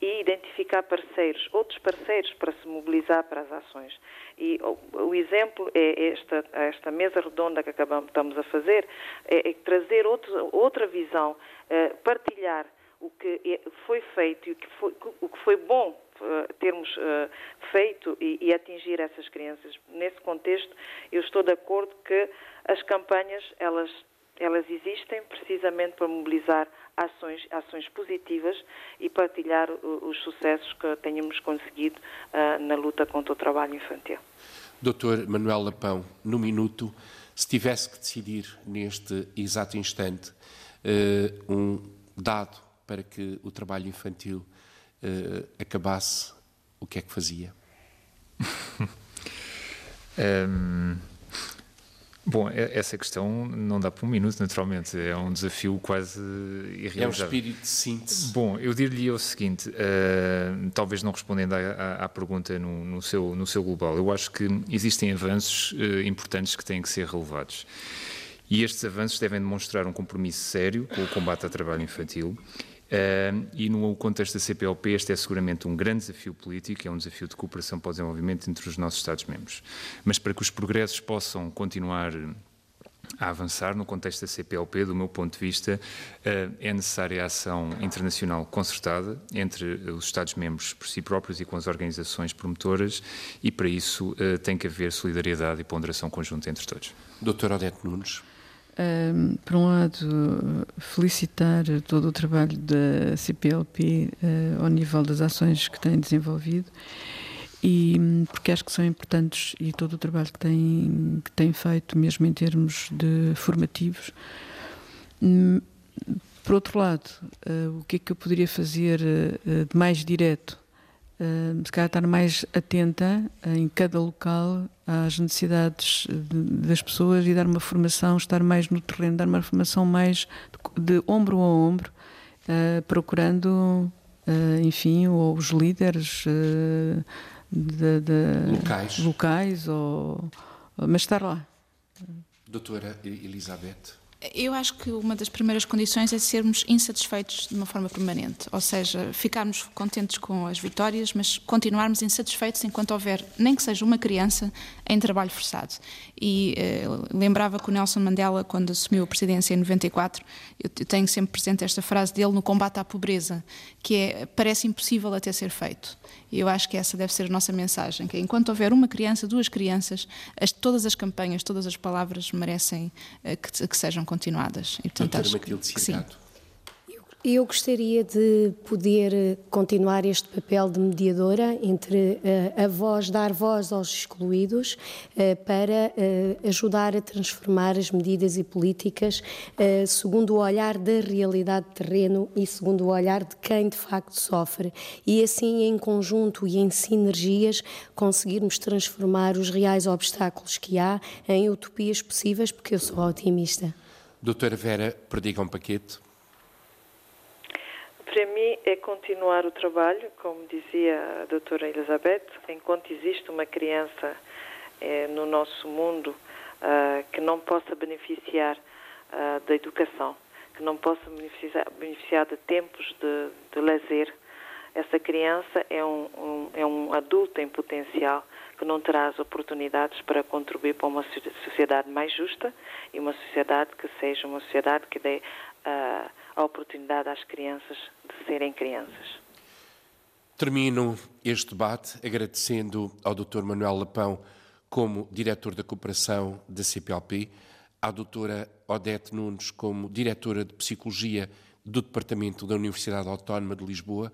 e identificar parceiros, outros parceiros para se mobilizar para as ações. E o, o exemplo é esta, esta mesa redonda que acabamos estamos a fazer, é, é trazer outro, outra visão, uh, partilhar o que é, foi feito e o que foi, o que foi bom uh, termos uh, feito e, e, atingir essas crianças. Nesse contexto, eu estou de acordo que as campanhas, elas, elas existem precisamente para mobilizar ações, ações positivas e partilhar os sucessos que tenhamos conseguido uh, na luta contra o trabalho infantil. Doutor Manuel Lapão, no minuto, se tivesse que decidir neste exato instante um dado para que o trabalho infantil uh, acabasse, o que é que fazia? um, bom, essa questão não dá para um minuto, naturalmente. É um desafio quase irrealizável. É um espírito de síntese. Bom, eu diria o seguinte, uh, talvez não respondendo à, à, à pergunta no, no, seu, no seu global, eu acho que existem avanços uh, importantes que têm que ser relevados. E estes avanços devem demonstrar um compromisso sério com o combate ao trabalho infantil Uh, e no contexto da CPLP, este é seguramente um grande desafio político, é um desafio de cooperação para o desenvolvimento entre os nossos Estados-membros. Mas para que os progressos possam continuar a avançar no contexto da CPLP, do meu ponto de vista, uh, é necessária a ação internacional concertada entre os Estados-membros por si próprios e com as organizações promotoras, e para isso uh, tem que haver solidariedade e ponderação conjunta entre todos. Doutor Odete Nunes. Um, por um lado, felicitar todo o trabalho da CPLP uh, ao nível das ações que tem desenvolvido e porque acho que são importantes e todo o trabalho que tem, que feito, mesmo em termos de formativos. Um, por outro lado, uh, o que é que eu poderia fazer uh, de mais direto? Uh, se calhar estar mais atenta em cada local às necessidades de, das pessoas e dar uma formação, estar mais no terreno, dar uma formação mais de, de ombro a ombro, uh, procurando, uh, enfim, os líderes de, de locais. locais ou, mas estar lá. Doutora Elizabeth. Eu acho que uma das primeiras condições é sermos insatisfeitos de uma forma permanente, ou seja, ficarmos contentes com as vitórias, mas continuarmos insatisfeitos enquanto houver, nem que seja uma criança, em trabalho forçado. E eh, lembrava que o Nelson Mandela, quando assumiu a presidência em 94, eu tenho sempre presente esta frase dele no combate à pobreza, que é parece impossível até ser feito. E eu acho que essa deve ser a nossa mensagem, que enquanto houver uma criança, duas crianças, as, todas as campanhas, todas as palavras merecem uh, que, que, sejam continuadas. E, portanto, acho que, que sim. Eu gostaria de poder continuar este papel de mediadora entre uh, a voz, dar voz aos excluídos, uh, para uh, ajudar a transformar as medidas e políticas segundo o olhar da realidade de terreno e segundo o olhar de quem de facto sofre. E assim, em conjunto e em sinergias, conseguirmos transformar os reais obstáculos que há em utopias possíveis, porque eu sou otimista. Doutora Vera, perdiga um paquete. Para mim é continuar o trabalho, como dizia a doutora Elizabeth, enquanto existe uma criança eh, no nosso mundo uh, que não possa beneficiar uh, da educação, que não possa beneficiar, beneficiar de tempos de, de lazer, essa criança é um, um, é um adulto em potencial que não terá as oportunidades para contribuir para uma sociedade mais justa e uma sociedade que seja uma sociedade que dê uh, a oportunidade às crianças de serem crianças. Termino este debate agradecendo ao Dr. Manuel Lapão como diretor da cooperação da CPLP, à doutora Odete Nunes como diretora de Psicologia do Departamento da Universidade Autónoma de Lisboa,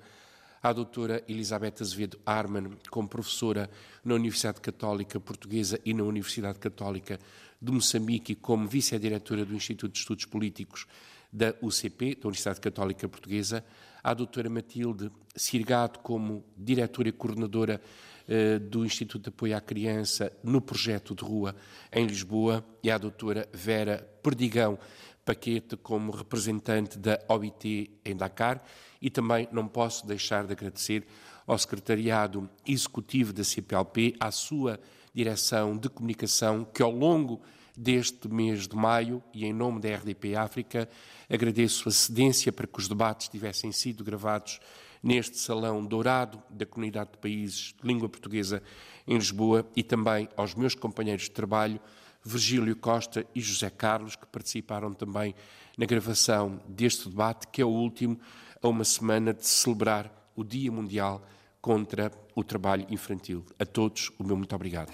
à doutora Elizabeth Azevedo Arman como professora na Universidade Católica Portuguesa e na Universidade Católica de Moçambique como vice-diretora do Instituto de Estudos Políticos da UCP, da Universidade Católica Portuguesa, à doutora Matilde Sirgado como diretora e coordenadora eh, do Instituto de Apoio à Criança no projeto de rua em Lisboa e à doutora Vera Perdigão Paquete como representante da OIT em Dakar e também não posso deixar de agradecer ao Secretariado Executivo da CPLP, à sua direção de comunicação, que ao longo deste mês de maio e em nome da RDP África agradeço a cedência para que os debates tivessem sido gravados neste Salão Dourado da Comunidade de Países de Língua Portuguesa em Lisboa e também aos meus companheiros de trabalho, Virgílio Costa e José Carlos, que participaram também na gravação deste debate, que é o último a uma semana de celebrar o Dia Mundial contra o Trabalho Infantil. A todos, o meu muito obrigado.